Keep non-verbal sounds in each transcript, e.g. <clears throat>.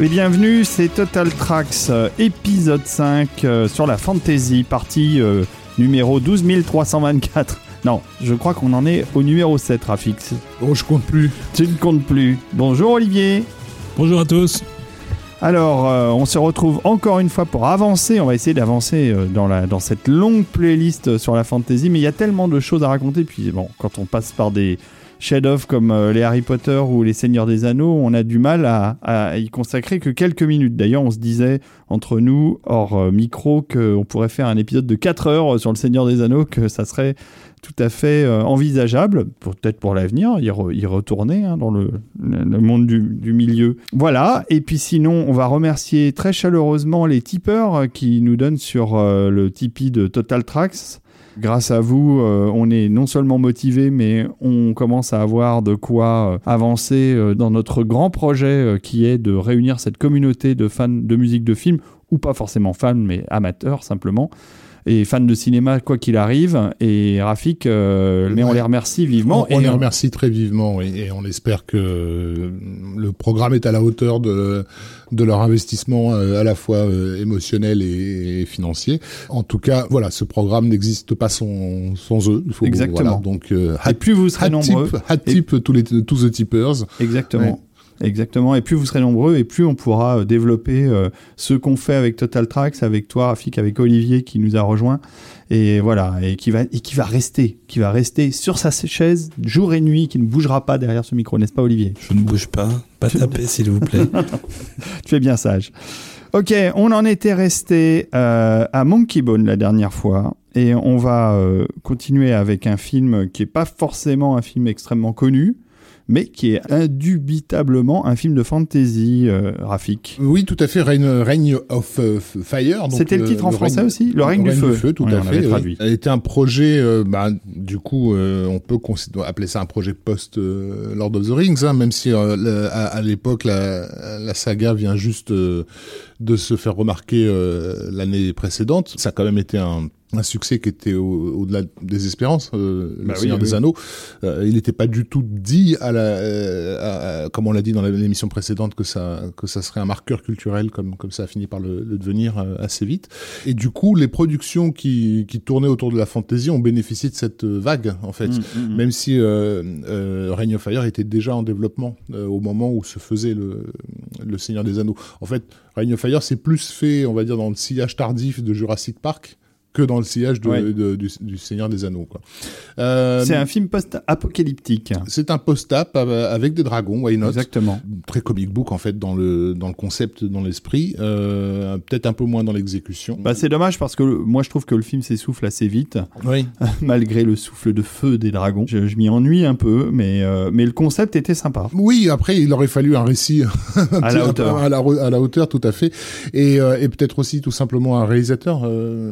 Et bienvenue, c'est Total Tracks euh, épisode 5 euh, sur la fantasy, partie euh, numéro 12324. <laughs> Non, je crois qu'on en est au numéro 7, Rafix. Oh, je compte plus. Tu ne comptes plus. Bonjour Olivier. Bonjour à tous. Alors, euh, on se retrouve encore une fois pour avancer. On va essayer d'avancer euh, dans, la, dans cette longue playlist sur la fantasy, mais il y a tellement de choses à raconter. Puis bon, quand on passe par des chefs-d'œuvre comme euh, les Harry Potter ou les Seigneurs des Anneaux, on a du mal à, y consacrer que quelques minutes. D'ailleurs, on se disait entre nous, hors euh, micro, qu'on pourrait faire un épisode de 4 heures sur le Seigneur des Anneaux, que ça serait tout à fait euh, envisageable, peut-être pour l'avenir, y, re- y retourner hein, dans le, monde du, du milieu. Voilà, et puis sinon, on va remercier très chaleureusement les tipeurs qui nous donnent sur le Tipeee de Total Tracks. Grâce à vous, euh, on est non seulement motivé, mais on commence à avoir de quoi euh, avancer euh, dans notre grand projet qui est de réunir cette communauté de fans de musique de film, ou pas forcément fans, mais amateurs simplement, et fans de cinéma quoi qu'il arrive. Et Rafik, euh, mais on les remercie vivement. on et les remercie très vivement et on espère que euh, le programme est à la hauteur de, de leur investissement euh, à la fois euh, émotionnel et, et financier. En tout cas, voilà, ce programme n'existe pas sans, sans eux. Il faut, Exactement. Voilà, donc, euh, Et plus vous serez hat nombreux, tip, hat tip tous les tous the tippers. Exactement. Exactement. Et plus vous serez nombreux, et plus on pourra euh, développer euh, ce qu'on fait avec Total Tracks, avec toi, Rafik, avec Olivier qui nous a rejoint. Et voilà, et qui va, et qui va rester, qui va rester sur sa chaise jour et nuit, qui ne bougera pas derrière ce micro, n'est-ce pas, Olivier? Je ne bouge pas. Pas taper, s'il vous plaît. <laughs> Tu es bien sage. Ok, on en était resté euh, à Monkey Bone la dernière fois, et on va euh, continuer avec un film qui est pas forcément un film extrêmement connu, mais qui est indubitablement un film de fantasy, euh, Rafik. Oui, tout à fait. Reign, of euh, Fire. C'était le euh, titre en français règne- aussi Le règne du feu. tout Ouais, à on fait. oui. traduit. Elle était un projet, euh, bah, du coup, euh, on peut appeler ça un projet post Lord of the Rings, hein, même si euh, le- à, à l'époque la, la saga vient juste de se faire remarquer euh, l'année précédente. Ça a quand même été un un succès qui était au- au-delà des espérances, euh, Bah le oui, Seigneur oui. des Anneaux. Euh, il n'était pas du tout dit à la, euh, à- à- comme on l'a dit dans l'émission précédente, que ça, que ça serait un marqueur culturel, comme, comme ça a fini par le, le devenir euh, assez vite. Et du coup, les productions qui, qui tournaient autour de la fantasy ont bénéficié de cette euh, vague, en fait. Mm, mm, mm. Même si euh, euh, Reign of Fire était déjà en développement euh, au moment où se faisait le, le Seigneur des Anneaux. En fait, Reign of Fire, c'est plus fait, on va dire, dans le sillage tardif de Jurassic Park que dans le sillage de, Ouais. de- du, du Seigneur des Anneaux. Quoi. Euh, C'est un film post-apocalyptique. c'est un post-up euh, avec des dragons, why not? Exactement. Très comic book en fait dans le dans le concept, dans l'esprit, euh, peut-être un peu moins dans l'exécution. Bah, c'est dommage parce que le- moi je trouve que le film s'essouffle assez vite, oui. <laughs> malgré le souffle de feu des dragons. Je, je m'y ennuie un peu, mais, euh, mais le concept était sympa. Oui, après il aurait fallu un récit <laughs> À la hauteur. à la, re- à la hauteur, tout à fait, et, et peut-être aussi tout simplement un réalisateur,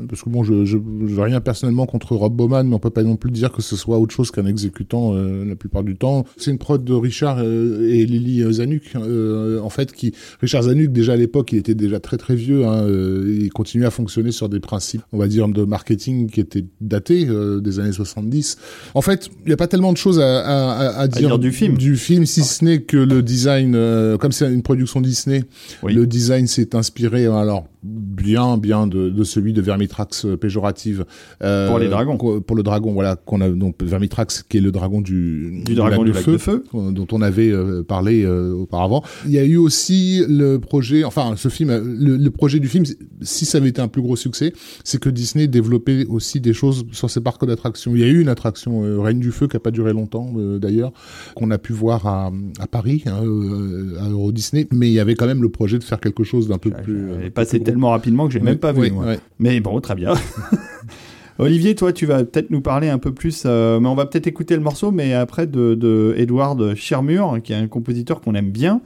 parce que bon, je je j'ai rien personnellement contre Rob Bowman, mais on peut pas non plus dire que ce soit autre chose qu'un exécutant euh, la plupart du temps. C'est une prod de Richard euh, et Lily Zanuck, euh, en fait, qui Richard Zanuck déjà à l'époque, il était déjà très très vieux, hein, euh, il continuait à fonctionner sur des principes, on va dire, de marketing qui étaient datés euh, des années 70. En fait, il n'y a pas tellement de choses à, à, à- à dire, dire du film. du film, si ce n'est que le design, euh, comme c'est une production Disney, Oui. le design s'est inspiré, alors bien, bien de, de celui de Vermitrax euh, péjorative. euh, Pour les dragons. Pour le dragon, voilà, qu'on a donc Vermitrax qui est le dragon du, Du dragon du lac de feu. dont on avait euh, parlé euh, auparavant. Il y a eu aussi le projet, enfin ce film, le, le projet du film, si ça avait été un plus gros succès, c'est que Disney développait aussi des choses sur ses parcs d'attractions. Il y a eu une attraction euh, Reine du Feu qui a pas duré longtemps euh, d'ailleurs, qu'on a pu voir à, à Paris, hein, euh, à Euro Disney, mais il y avait quand même le projet de faire quelque chose d'un peu plus. Elle est gros. tellement rapidement que j'ai même pas vu. Ouais, ouais. Mais bon, très bien. <laughs> Olivier, toi, tu vas peut-être nous parler un peu plus, euh, mais on va peut-être écouter le morceau, mais après de, de Edward Schermur, qui est un compositeur qu'on aime bien.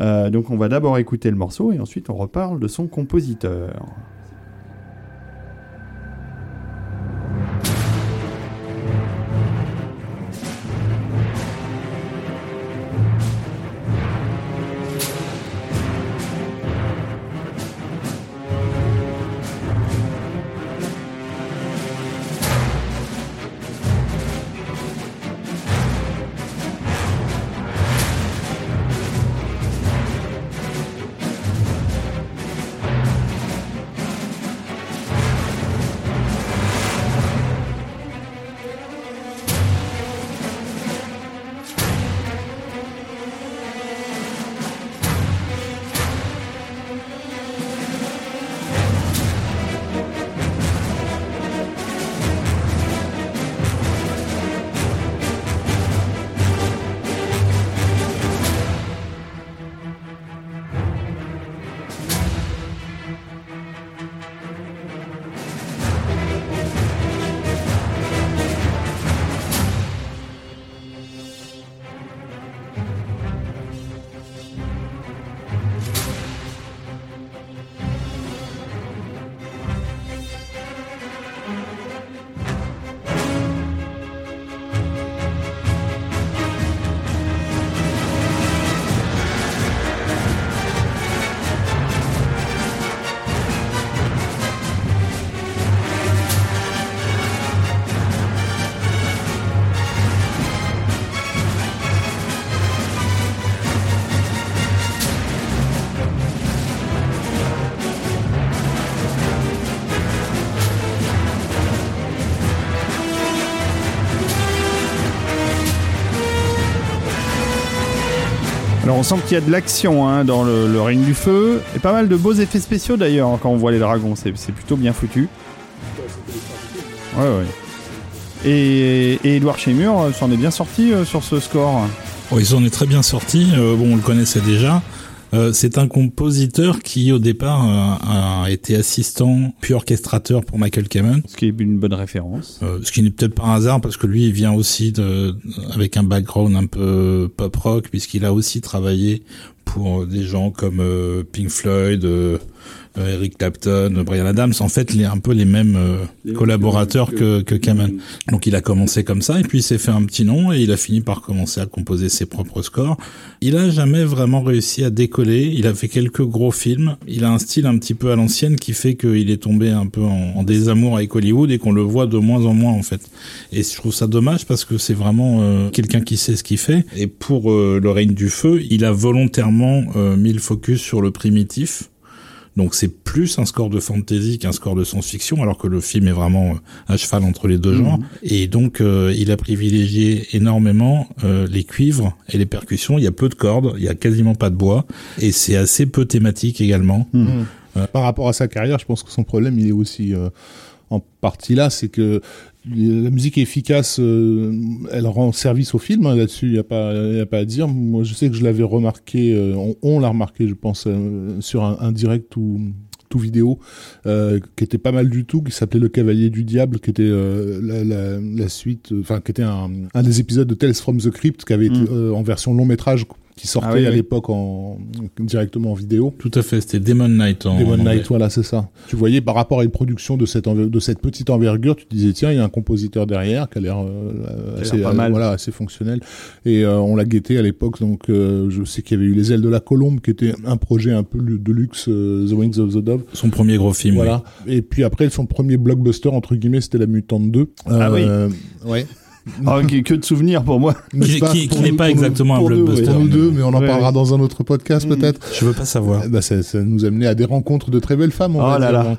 Euh, donc on va d'abord écouter le morceau et ensuite on reparle de son compositeur. Sent qu'il y a de l'action hein, dans le, règne du feu, et pas mal de beaux effets spéciaux d'ailleurs hein, quand on voit les dragons, c'est plutôt bien foutu. Ouais, ouais. Et, Edouard Chémur euh, s'en est bien sorti euh, sur ce score. Oh, il s'en est très bien sorti. Euh, bon, on le connaissait déjà. Euh, c'est un compositeur qui, au départ, euh, a été assistant puis orchestrateur pour Michael Kamen. Ce qui est une bonne référence. Euh, ce qui n'est peut-être pas un hasard parce que lui, il vient aussi de, avec un background un peu pop rock puisqu'il a aussi travaillé pour des gens comme euh, Pink Floyd, euh, Eric Clapton, Brian Adams. En fait, les, un peu les mêmes euh, collaborateurs que, que Kamen. Donc il a commencé comme ça et puis il s'est fait un petit nom et il a fini par commencer à composer ses propres scores. Il a jamais vraiment réussi à décoller. Il a fait quelques gros films. Il a un style un petit peu à l'ancienne qui fait qu'il est tombé un peu en, en désamour avec Hollywood et qu'on le voit de moins en moins en fait. Et je trouve ça dommage parce que c'est vraiment euh, quelqu'un qui sait ce qu'il fait. Et pour euh, le règne du feu, il a volontairement euh, mis le focus sur le primitif. Donc c'est plus un score de fantasy qu'un score de science-fiction, alors que le film est vraiment euh, à cheval entre les deux genres. Et donc euh, il a privilégié énormément euh, les cuivres et les percussions. Il y a peu de cordes, il y a quasiment pas de bois, et c'est assez peu thématique également. Par rapport à sa carrière, je pense que son problème, il est aussi euh, en partie là, c'est que la musique est efficace, euh, elle rend service au film hein, là-dessus, il n'y a, pas- y a pas à dire. Moi, je sais que je l'avais remarqué, euh, on, on l'a remarqué, je pense, euh, sur un, un direct ou tout vidéo qui était pas mal du tout, qui s'appelait Le Cavalier du Diable, qui était la, la- la suite, enfin qui était un, un des épisodes de Tales from the Crypt, qui avait été Mm. en version long métrage, qui sortait Ah oui, à oui. l'époque en directement en vidéo. Tout à fait, c'était Demon Knight en Demon en. Knight, voilà, c'est ça. Tu voyais par rapport à une production de cette, de cette petite envergure, tu te disais, tiens, il y a un compositeur derrière qui a l'air euh, assez, pas mal. voilà, assez fonctionnel. Et euh, on l'a guetté à l'époque, donc euh, je sais qu'il y avait eu Les Ailes de la Colombe, qui était un projet un peu de luxe, euh, The Wings of the Dove. Son premier gros film. Voilà. Et puis après, son premier blockbuster, entre guillemets, c'était La Mutante 2. Ah oui. Ouais. Ah, que, que de souvenirs pour moi. Qui- Pas qui- n'est nous- pas pour exactement un pour nous, blockbuster, Pour nous mais- deux, mais on en Ouais, parlera ouais. dans un autre podcast Mm. peut-être. Je veux pas savoir. Eh ben, ça, ça nous a amené à des rencontres de très belles femmes. on Oh va là dire. là.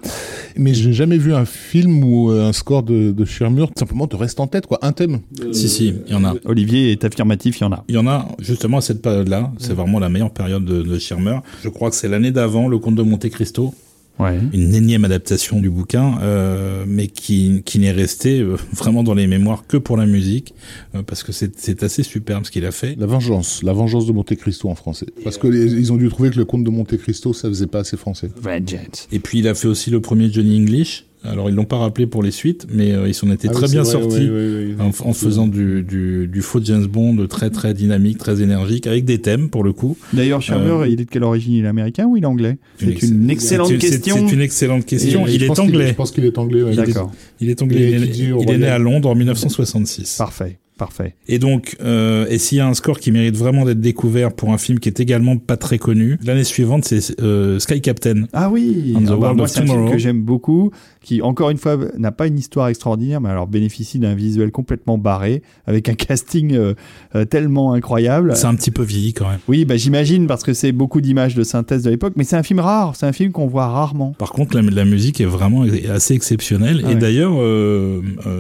Mais j'ai jamais vu un film ou euh, un score de, de Schirmer simplement te reste en tête, quoi. Un thème. Si, si, il y en a. Olivier est affirmatif, il y en a. Il y en a justement à cette période-là. C'est vraiment la meilleure période de, de Schirmer. Je crois que c'est l'année d'avant, Le Comte de Monte Cristo, Ouais. une énième adaptation du bouquin, euh, mais qui, qui n'est resté euh, vraiment dans les mémoires que pour la musique, euh, parce que c'est c'est assez superbe ce qu'il a fait. La vengeance. La vengeance de Monte Cristo en français. Parce que les- ils ont dû trouver que le conte de Monte Cristo, ça faisait pas assez français. Vengeance. Et puis il a fait aussi le premier Johnny English. Alors ils l'ont pas rappelé pour les suites, mais euh, ils s'en étaient Ah très oui, bien vrai, sortis. oui, oui, oui. En, en faisant du, du, du faux James Bond très très dynamique, très énergique, avec des thèmes pour le coup. D'ailleurs, Shermer, Euh, il est de quelle origine? Il est américain ou il est anglais? C'est une excellente question. C'est une excellente question. Et il est anglais. Je pense qu'il est anglais. ouais. D'accord. Il est anglais. Il est- il né à Londres en 1966. Parfait, parfait. Et donc, euh, et s'il y a un score qui mérite vraiment d'être découvert pour un film qui est également pas très connu, l'année suivante, c'est euh, Sky Captain. Ah oui, Ah bah, moi c'est un film que j'aime beaucoup, qui encore une fois n'a pas une histoire extraordinaire, mais alors bénéficie d'un visuel complètement barré, avec un <laughs> casting euh, tellement incroyable. C'est un petit peu vieilli quand même. Oui, bah, j'imagine parce que c'est beaucoup d'images de synthèse de l'époque, mais c'est un film rare, c'est un film qu'on voit rarement. Par contre, la, la musique est vraiment assez exceptionnelle. Ah et ouais. d'ailleurs,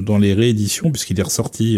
dans les rééditions, puisqu'il est ressorti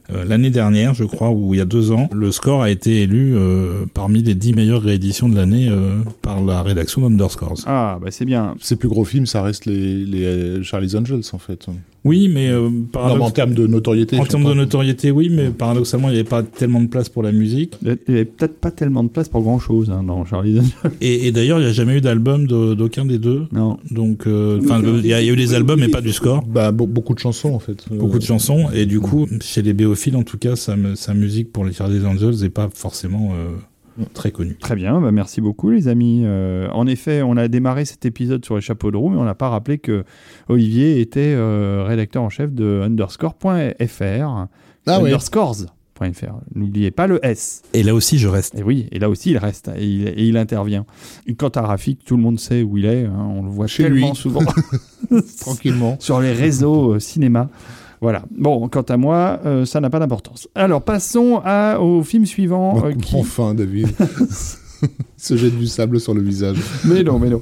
l'année dernière, je crois, ou il y a deux ans, le score a été élu euh, parmi les dix meilleures rééditions de l'année euh, par la rédaction d'Underscores. Ah, bah c'est bien. Ses plus gros films, ça reste les, les euh, Charlie's Angels, en fait. Oui, mais euh, Non, mais paradox- en termes de notoriété. en termes de notoriété, oui, mais paradoxalement, il n'y avait pas tellement de place pour la musique. Il n'y avait peut-être pas tellement de place pour grand chose hein, dans Charlie Angel. Et, et d'ailleurs, il n'y a jamais eu d'album de- d'aucun des deux. Non. Donc, euh, enfin, il y, a il y a eu des albums, mais pas du score. Bah, be- beaucoup de chansons, en fait. Beaucoup de chansons. Et du coup, chez les en tout cas, sa, sa musique pour les Charlie's Angels n'est pas forcément euh, très connue. Très bien, bah merci beaucoup les amis. Euh, en effet, on a démarré cet épisode sur les chapeaux de roue, mais on n'a pas rappelé que Olivier était euh, rédacteur en chef de underscore.fr. Ah ouais. Underscores.fr. N'oubliez pas le S. Et là aussi, je reste. Et oui, et là aussi il reste et il, et il intervient. Et quant à Rafik, tout le monde sait où il est. hein, on le voit Chez tellement lui. souvent <laughs> Tranquillement. sur les réseaux euh, cinéma. Voilà. Bon, quant à moi, euh, ça n'a pas d'importance. Alors passons à, au film suivant. Euh, qui- Enfin, David. <laughs> Se jette du sable sur le visage. Mais non, mais non.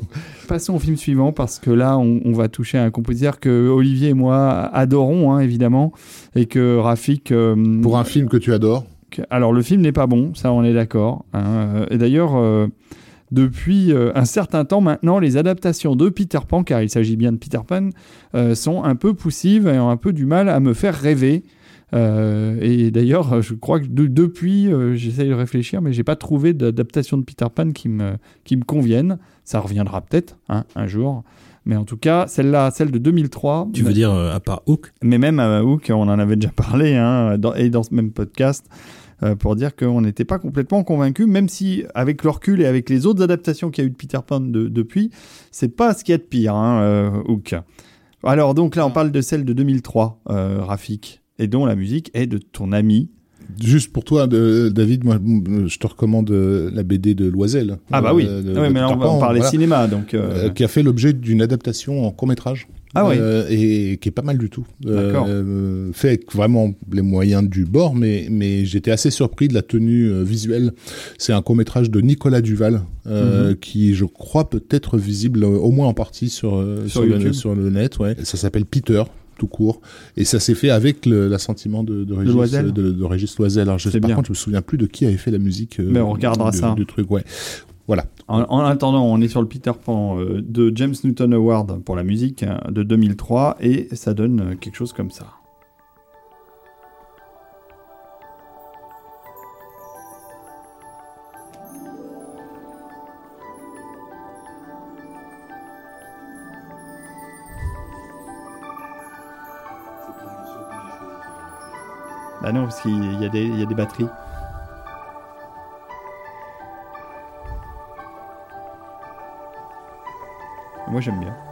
Passons au film suivant parce que là, on, on va toucher à un compositeur que Olivier et moi adorons, hein, évidemment, et que Rafik. euh, Pour un film que tu adores. Alors le film n'est pas bon, ça on est d'accord. hein. Et d'ailleurs, euh, depuis euh, un certain temps maintenant, les adaptations de Peter Pan, car il s'agit bien de Peter Pan, euh, sont un peu poussives et ont un peu du mal à me faire rêver. Euh, et d'ailleurs, je crois que de- depuis, euh, j'essaye de réfléchir, mais j'ai pas trouvé d'adaptation de Peter Pan qui me, qui me convienne. Ça reviendra peut-être hein, un jour. Mais en tout cas, celle-là, celle de 2003. Tu veux dire euh, à part Hook? Mais même à Hook, on en avait déjà parlé, hein, dans- et dans ce même podcast, euh, pour dire qu'on n'était pas complètement convaincu, même si avec le recul et avec les autres adaptations qu'il y a eu de Peter Pan de- depuis, c'est pas ce qu'il y a de pire, hein, euh, Hook. Alors donc là, on parle de celle de 2003, euh, Rafik, et dont la musique est de ton ami. Juste pour toi, David, moi, je te recommande euh, la BD de Loisel. Ah bah oui, euh, de- Ah de mais là, on, va- on parlait voilà. cinéma, donc... qui a fait l'objet d'une adaptation en court métrage. Ah oui. et qui est pas mal du tout. Euh, fait avec vraiment les moyens du bord, mais mais j'étais assez surpris de la tenue euh, visuelle. C'est un court métrage de Nicolas Duval euh, Mhm. qui, je crois, peut être visible euh, au moins en partie sur euh, Sur sur, le, sur le net. Ouais. Ça s'appelle Peter tout court et ça s'est fait avec l'assentiment de, de, Régis, Loisel. de, de Régis Loisel. Alors je par bien. contre je me souviens plus de qui avait fait la musique. euh, Mais on regardera du- ça. Du truc, ouais. Voilà. En, en attendant, on est sur le Peter Pan euh, de James Newton Award pour la musique hein, de 2003 et ça donne euh, quelque chose comme ça. Bah non, parce qu'il y a des batteries. Moi j'aime bien.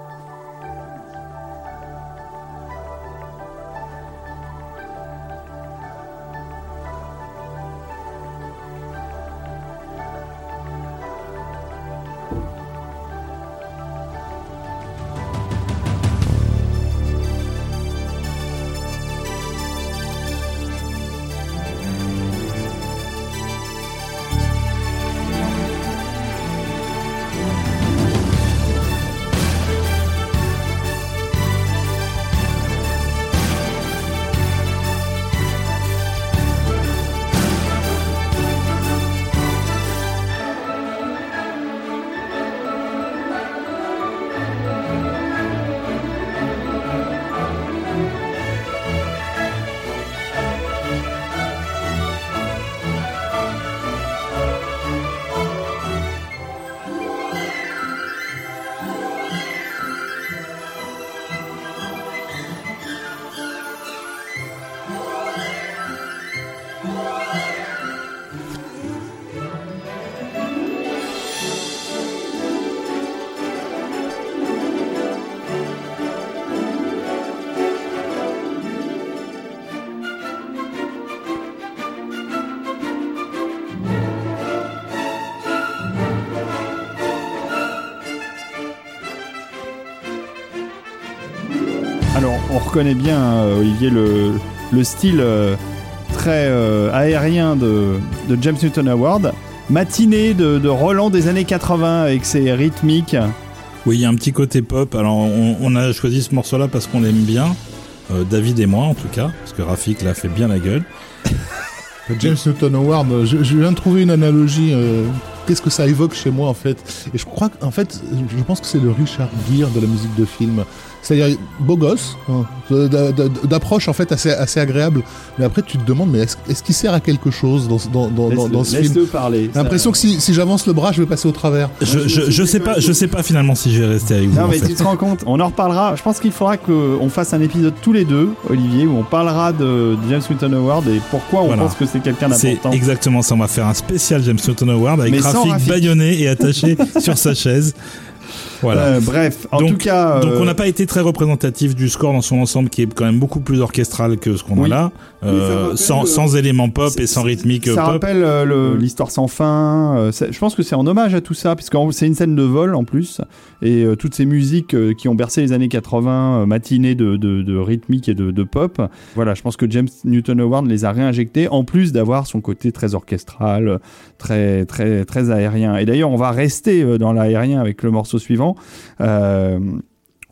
Bien, euh, Olivier, le, le style euh, très euh, aérien de, de James Newton Award. Matinée de, de Roland des années 80 avec ses rythmiques. Oui, il y a un petit côté pop. Alors, on, on a choisi ce morceau-là parce qu'on l'aime bien. Euh, David et moi, en tout cas. Parce que Rafik l'a fait bien la gueule. <laughs> James Newton Howard, je, je viens de trouver une analogie. euh, Qu'est-ce que ça évoque chez moi en fait? Et je crois qu'en fait, je pense que c'est le Richard Gere de la musique de film. C'est-à-dire beau gosse, hein, d'approche en fait assez, assez agréable. Mais après, tu te demandes, mais est-ce qu'il sert à quelque chose dans, ce- dans, dans, dans, dans ce Laisse- film laisse-le parler. J'ai l'impression que si, si j'avance le bras, je vais passer au travers. Je, je, je sais pas, je sais pas finalement si je vais rester avec vous. Non mais fait. tu te rends compte, on en reparlera. Je pense qu'il faudra qu'on fasse un épisode tous les deux, Olivier, où on parlera de James Newton Award et pourquoi on Voilà. pense que c'est quelqu'un C'est d'important. exactement ça. On va faire un spécial James Newton Award avec Rafik. baïonné et attaché <laughs> sur sa chaise. Voilà. Euh, bref, en Donc- tout cas, Donc euh, on n'a pas été très représentatif du score dans son ensemble qui est quand même beaucoup plus orchestral que ce qu'on Oui. a là, ça euh, rappelle, sans, sans éléments pop et sans rythmique Ça pop. rappelle euh, le- l'histoire sans fin. je pense que c'est en hommage à tout ça, puisque c'est une scène de vol en plus. Et toutes ces musiques qui ont bercé les années 80, euh, matinées de, de, de rythmique et de, de pop. Voilà, je pense que James Newton Howard les a réinjectés, en plus d'avoir son côté très orchestral, très, très, très aérien. Et d'ailleurs, on va rester dans l'aérien avec le morceau suivant. Euh,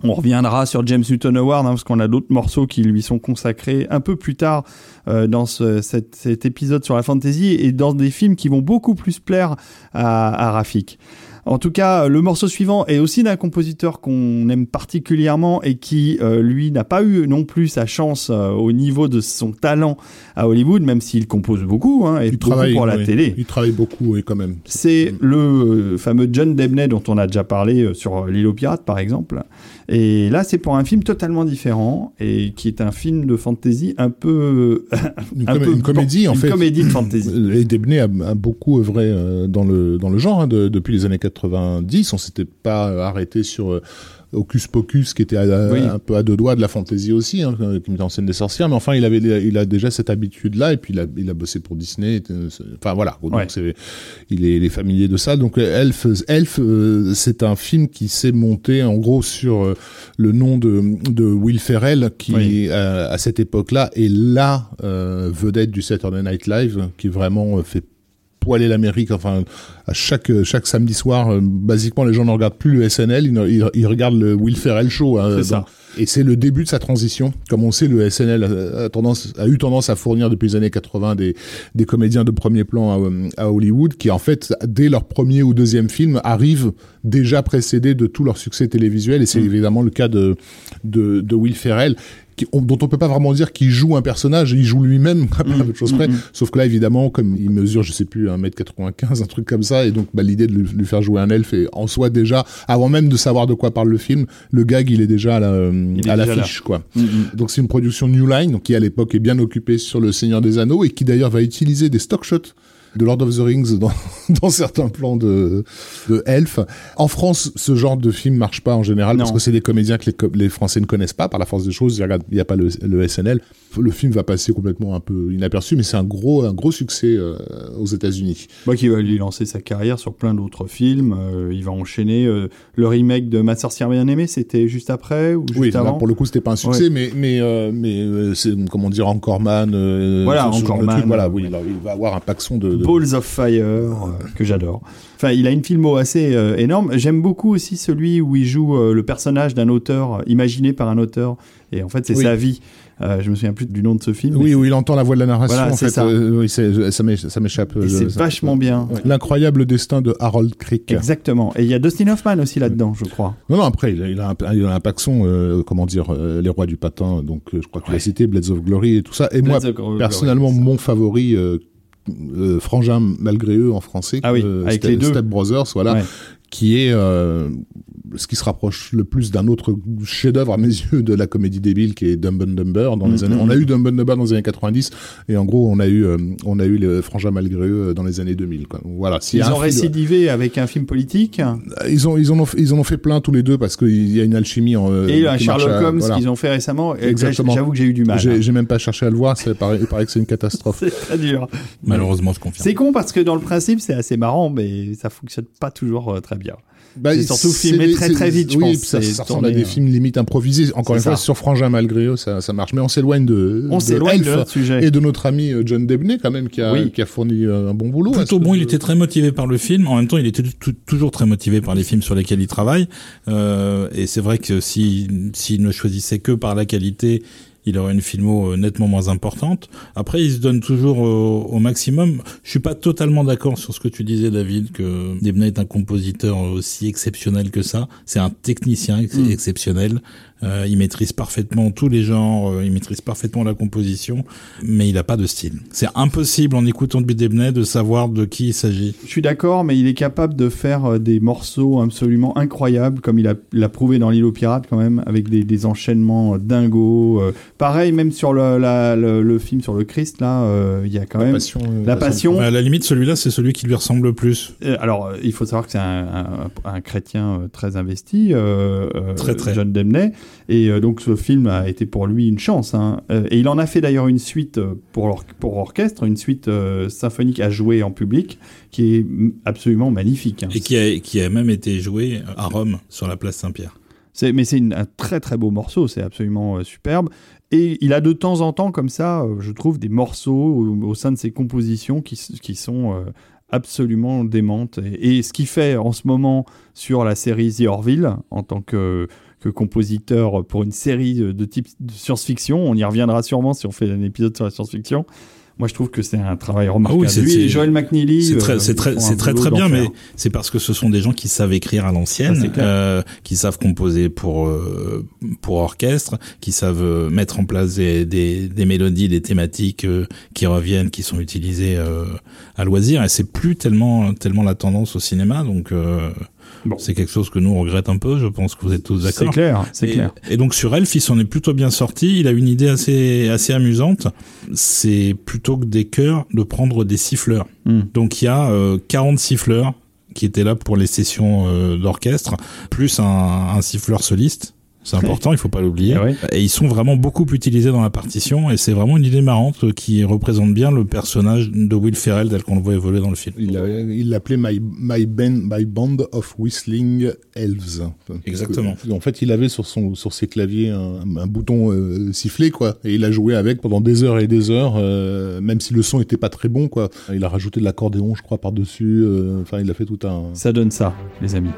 On reviendra sur James Newton Howard hein, parce qu'on a d'autres morceaux qui lui sont consacrés un peu plus tard euh, dans ce, cet, épisode sur la fantasy et dans des films qui vont beaucoup plus plaire à Rafik. En tout cas, le morceau suivant est aussi d'un compositeur qu'on aime particulièrement et qui, euh, lui, n'a pas eu non plus sa chance euh, au niveau de son talent à Hollywood, même s'il compose beaucoup hein, et il travaille pour la oui. télé. Il travaille beaucoup, oui, quand même. C'est le euh, fameux John Debney dont on a déjà parlé sur L'île aux pirates, par exemple. Et là, c'est pour un film totalement différent et qui est un film de fantasy un peu, Une, un comé- peu une comédie, en une fait. comédie de fantasy. <clears throat> Et Debney a, a beaucoup œuvré euh, dans le dans le genre hein, de- depuis les années 90. On s'était pas arrêté sur euh, Hocus Pocus, qui était à- Oui. un peu à deux doigts de la fantaisie aussi, hein, qui mettait en scène des sorcières. Mais enfin, il avait il a déjà cette habitude-là. Et puis il a il a bossé pour Disney. euh, Enfin voilà. Donc Ouais. il est, il est familier de ça. Donc euh, Elf, Elf, euh, c'est un film qui s'est monté en gros sur euh, le nom de, de Will Ferrell, qui Oui. euh, à cette époque-là est la euh, vedette du Saturday Night Live, qui vraiment euh, fait poiler l'Amérique. Enfin, à chaque chaque samedi soir, euh, basiquement, les gens ne regardent plus le SNL, ils, ils, ils regardent le Will Ferrell Show. hein, C'est donc- ça. et c'est le début de sa transition. Comme on sait, le SNL a, a tendance, a eu tendance à fournir depuis les années 80 des, des comédiens de premier plan à, à Hollywood qui, en fait, dès leur premier ou deuxième film, arrivent déjà précédés de tout leur succès télévisuel. Et c'est Mm. évidemment le cas de, de, de Will Ferrell. Qui, on- dont on peut pas vraiment dire qu'il joue un personnage, il joue lui-même <laughs> à Mm. peu de choses près. Sauf que là, évidemment, comme il mesure, je sais plus, 1m95, un truc comme ça, et donc bah, l'idée de lui, lui faire jouer un elfe, et en soi déjà, avant même de savoir de quoi parle le film, le gag, il est déjà à la- euh, est à l'affiche, quoi. Mm, mm. Donc c'est une production New Line, donc, qui à l'époque est bien occupée sur Le Seigneur des Anneaux, et qui d'ailleurs va utiliser des stock shots de Lord of the Rings dans, <laughs> dans certains plans de, de Elf. En France, ce genre de film marche pas en général, parce que c'est des comédiens que les, Français ne connaissent pas par la force des choses. Il n'y a pas le, le SNL. Le film va passer complètement un peu inaperçu, mais c'est un gros, un gros succès euh, aux États-Unis. Moi qui va lui lancer sa carrière sur plein d'autres films. euh, il va enchaîner euh, le remake de Ma sorcière bien aimée, c'était juste après ou juste Oui, là, pour le coup, c'était pas un succès, mais mais mais c'est comment dire encore man. Voilà, de Anchorman, truc, Voilà, oui, il va avoir un paxon de. de- Balls of Fire, euh, que j'adore. Enfin, il a une filmo assez euh, énorme. J'aime beaucoup aussi celui où il joue euh, le personnage d'un auteur, imaginé par un auteur. Et en fait, c'est Oui. sa vie. Euh, je me souviens plus du nom de ce film. Oui, où il entend la voix de la narration. Voilà, en c'est fait, ça. euh, oui, ça m'é- ça m'échappe. C'est vachement bien. Ouais. L'incroyable destin de Harold Crick. Exactement. Et il y a Dustin Hoffman aussi là-dedans, je crois. Non, non, après, il a, il a un, il a un paxon, euh, comment dire, Les Rois du Patin, donc je crois que tu l'as Ouais. cité, Blades of Glory et tout ça. Et moi, Blades personnellement, mon favori, euh, Frangin malgré eux en français, Ah oui, euh, avec les deux. Step Brothers, voilà, Ouais. qui est euh, ce qui se rapproche le plus d'un autre chef-d'œuvre à mes <laughs> yeux de la comédie débile qui est Dumb and Dumber dans les Mhm. années. On a eu Dumb and Dumber dans les années 90 et en gros on a eu euh, on a eu les Frangin malgré eux dans les années 2000. Quoi. Voilà. Y Ils a un ont film- récidivé avec un film politique? Ils ont ils en ont fait- ils en ont fait plein tous les deux parce qu'il y a une alchimie. En, euh, et un qui marche Sherlock à- Holmes voilà. qu'ils ont fait récemment. Et Exactement. J'avoue que j'ai eu du mal. J'ai hein. même pas cherché à le voir, ça paraît, il paraît que c'est une catastrophe. <laughs> C'est très dur. Malheureusement, je confirme. C'est con parce que dans le principe, c'est assez marrant, mais ça fonctionne pas toujours euh, très bien. Bah, C'est surtout filmé très, très vite, je oui, pense, Ça, ça ressemble à des euh. films limite improvisés. Encore une fois, sur Frangin malgré eux, ça, ça marche. Mais on s'éloigne de, On de s'éloigne de Elf notre sujet. et de notre ami euh, John Debney quand même qui a, Oui. qui a fourni euh, un bon boulot. Plutôt bon, que- il était très motivé par le film. En même temps, il était tou- toujours très motivé par les films sur lesquels il travaille. Euh, et c'est vrai que si s'il ne choisissait que par la qualité, il aurait une filmo euh, nettement moins importante. Après, il se donne toujours au, au maximum. Je suis pas totalement d'accord sur ce que tu disais, David, que Debney est un compositeur aussi exceptionnel que ça. C'est un technicien ex- Mm. exceptionnel. Euh, il maîtrise parfaitement tous les genres, euh, il maîtrise parfaitement la composition, mais il a pas de style. C'est impossible en écoutant de Debney de savoir de qui il s'agit. Je suis d'accord, mais il est capable de faire euh, des morceaux absolument incroyables, comme il l'a prouvé dans l'île aux pirates quand même, avec des, des enchaînements euh, dingos. euh. Pareil, même sur le, la- le, le film sur le Christ, là, euh, il y a quand La même... passion. euh, La passion. Mais à la limite, celui-là, c'est celui qui lui ressemble le plus. Euh, Alors, il faut savoir que c'est un, un- un chrétien très investi, euh, Très, très. John Debney, et donc ce film a été pour lui une chance. hein. Et il en a fait d'ailleurs une suite pour, pour orchestre, une suite euh, symphonique à jouer en public, qui est absolument magnifique. hein. Et qui a, qui a même été joué à Rome, sur la place Saint-Pierre. C'est, mais c'est un très très beau morceau, c'est absolument euh, superbe. Et il a de temps en temps comme ça, euh, je trouve, des morceaux au, sein de ses compositions qui, sont euh, absolument démentes. Et, ce qu'il fait en ce moment sur la série The Orville, en tant que, que compositeur pour une série de, type science-fiction. On y reviendra sûrement si on fait un épisode sur la science-fiction. Moi, je trouve que c'est un travail remarquable. Ah oui, c'est- Lui Joel McNeely. C'est très, euh, c'est très, c'est très, très bien, mais c'est parce que ce sont des gens qui savent écrire à Ah, l'ancienne, clair. euh, qui savent composer pour euh, pour orchestre, qui savent euh, mettre en place des, des, des mélodies, des thématiques euh, qui reviennent, qui sont utilisées euh, à loisir. Et c'est plus tellement tellement la tendance au cinéma, donc euh, Bon. c'est quelque chose que nous on regrette un peu. Je pense que vous êtes tous C'est d'accord. clair, c'est clair. et donc sur Elf, il s'en est plutôt bien sorti. Il a une idée assez assez amusante. C'est plutôt que des chœurs de prendre des siffleurs. Hmm. Donc il y a euh, 40 siffleurs qui étaient là pour les sessions euh, d'orchestre, plus un, un siffleur soliste. C'est important, il faut pas l'oublier. Eh ouais. Et ils sont vraiment beaucoup utilisés dans la partition, et c'est vraiment une idée marrante qui représente bien le personnage de Will Ferrell tel qu'on le voit évoluer dans le film. Il l'a- il l'appelait my, my, band, my Band of Whistling Elves. Exactement. En fait, il avait sur, son, sur ses claviers un, un bouton euh, sifflé, quoi. Et il a joué avec pendant des heures et des heures, euh, même si le son était pas très bon, quoi. Il a rajouté de l'accordéon, je crois, par-dessus. euh, Enfin, il a fait tout un... Ça donne ça, les amis.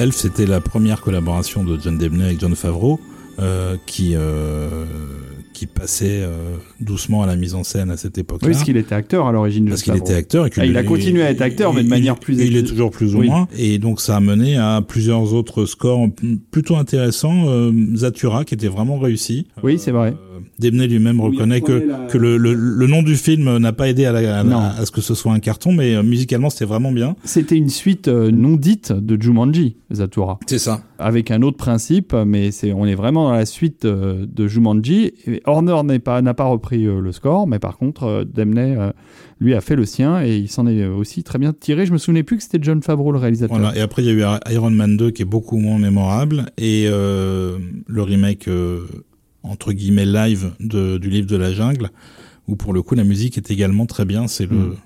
Elf, c'était la première collaboration de John Debney avec John Favreau, euh, qui euh, qui passait euh, doucement à la mise en scène à cette époque-là. Oui, parce qu'il était acteur à l'origine de Parce qu'il était acteur et Ah, il a continué à être acteur, mais de manière il- plus Il est toujours plus ou Oui. moins. Et donc ça a mené à plusieurs autres scores plutôt intéressants. Zatura qui était vraiment réussi. Oui, c'est vrai. Debney lui-même Oui, reconnaît que, la- que le, le, le nom du film n'a pas aidé à, la- à, ce que ce soit un carton, mais euh, musicalement c'était vraiment bien. C'était une suite euh, non dite de Jumanji, Zatura. C'est ça. avec un autre principe, mais c'est on est vraiment dans la suite euh, de Jumanji. Et Horner n'est pas n'a pas repris euh, le score, mais par contre euh, Demney euh, lui a fait le sien et il s'en est aussi très bien tiré. Je me souvenais plus que c'était John Favreau le réalisateur. Voilà. Et après il y a eu Iron Man 2 qui est beaucoup moins mémorable et euh, le remake euh, entre guillemets live de, du livre de la jungle où pour le coup la musique est également très bien. C'est le Mm.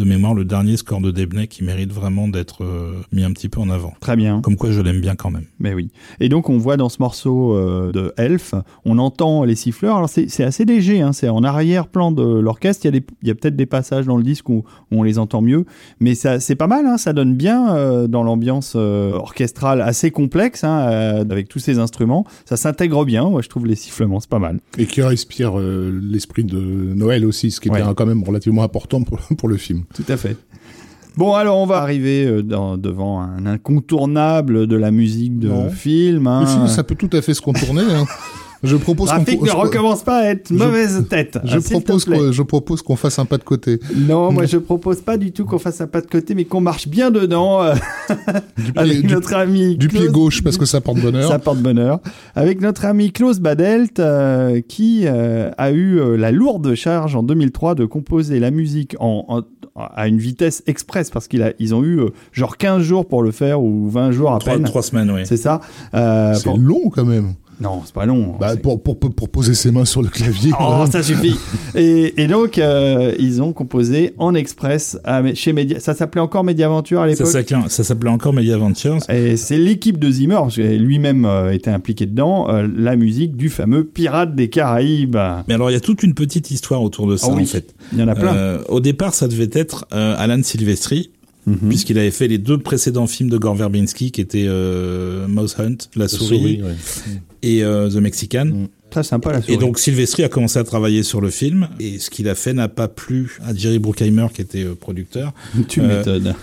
De mémoire le dernier score de Debney qui mérite vraiment d'être euh, mis un petit peu en avant. Très bien. Comme quoi je l'aime bien quand même. Mais oui. Et donc on voit dans ce morceau euh, de Elf, on entend les siffleurs. Alors c'est assez léger, hein. c'est en arrière-plan de l'orchestre. Il y a, peut-être des passages dans le disque où, où on les entend mieux, mais ça c'est pas mal. Hein. Ça donne bien euh, dans l'ambiance euh, orchestrale assez complexe hein, euh, avec tous ces instruments. Ça s'intègre bien. Moi je trouve les sifflements c'est pas mal. Et qui respire euh, l'esprit de Noël aussi, ce qui était Ouais. un- quand même relativement important pour, pour le film. Tout à fait. Bon, alors on va arriver euh, dans- devant un incontournable de la musique de Non. film. hein. Le film, ça peut tout à fait se contourner. hein. <laughs> Je propose qu'on Rafik ne recommence pas à être je- mauvaise <laughs> tête. je Ah, te propose qu'on je propose qu'on fasse un pas de côté. Non, moi <laughs> je propose pas du tout qu'on fasse un pas de côté, mais qu'on marche bien dedans euh, Du <laughs> pied, avec du- notre ami. du pied Klaus- gauche parce que ça porte bonheur. Ça porte bonheur. Avec notre ami Klaus Badelt, euh, qui euh, a eu euh, la lourde charge en 2003 de composer la musique en, en- à une vitesse express, parce qu'ils ont eu euh, genre 15 jours pour le faire, ou 20 jours à Trois, peine. trois semaines, oui. C'est ça Euh, C'est pour- long quand même. Non, c'est pas long. Bah, C'est- pour, pour, pour poser ses mains sur le clavier. Oh, ça suffit. et, et donc, euh, ils ont composé en express à- chez Media. Ça s'appelait encore Mediaventure à Ça l'époque. ça s'appelait encore Media Ventures. Et c'est l'équipe de Zimmer, parce que lui-même euh, était impliqué dedans, euh, la musique du fameux Pirate des Caraïbes. Mais alors il y a toute une petite histoire autour de ça Ah oui. en fait. Il y en a plein. Euh, au départ, ça devait être euh, Alan Silvestri, Mhm. puisqu'il avait fait les deux précédents films de Gore Verbinski, qui étaient euh, Mouse Hunt, La Souris, ouais. et euh, The Mexican. Mm. Très sympa la souris. Et donc Silvestri a commencé à travailler sur le film, et ce qu'il a fait n'a pas plu à Jerry Bruckheimer, qui était euh, producteur. <laughs> tu m'étonnes.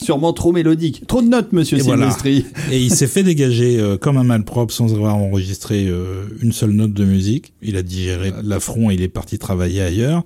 Sûrement trop mélodique. Trop de notes, monsieur Et voilà. Silvestri. <laughs> Et il s'est fait dégager euh, comme un malpropre sans avoir enregistré euh, une seule note de musique. Il a digéré l'affront et il est parti travailler ailleurs.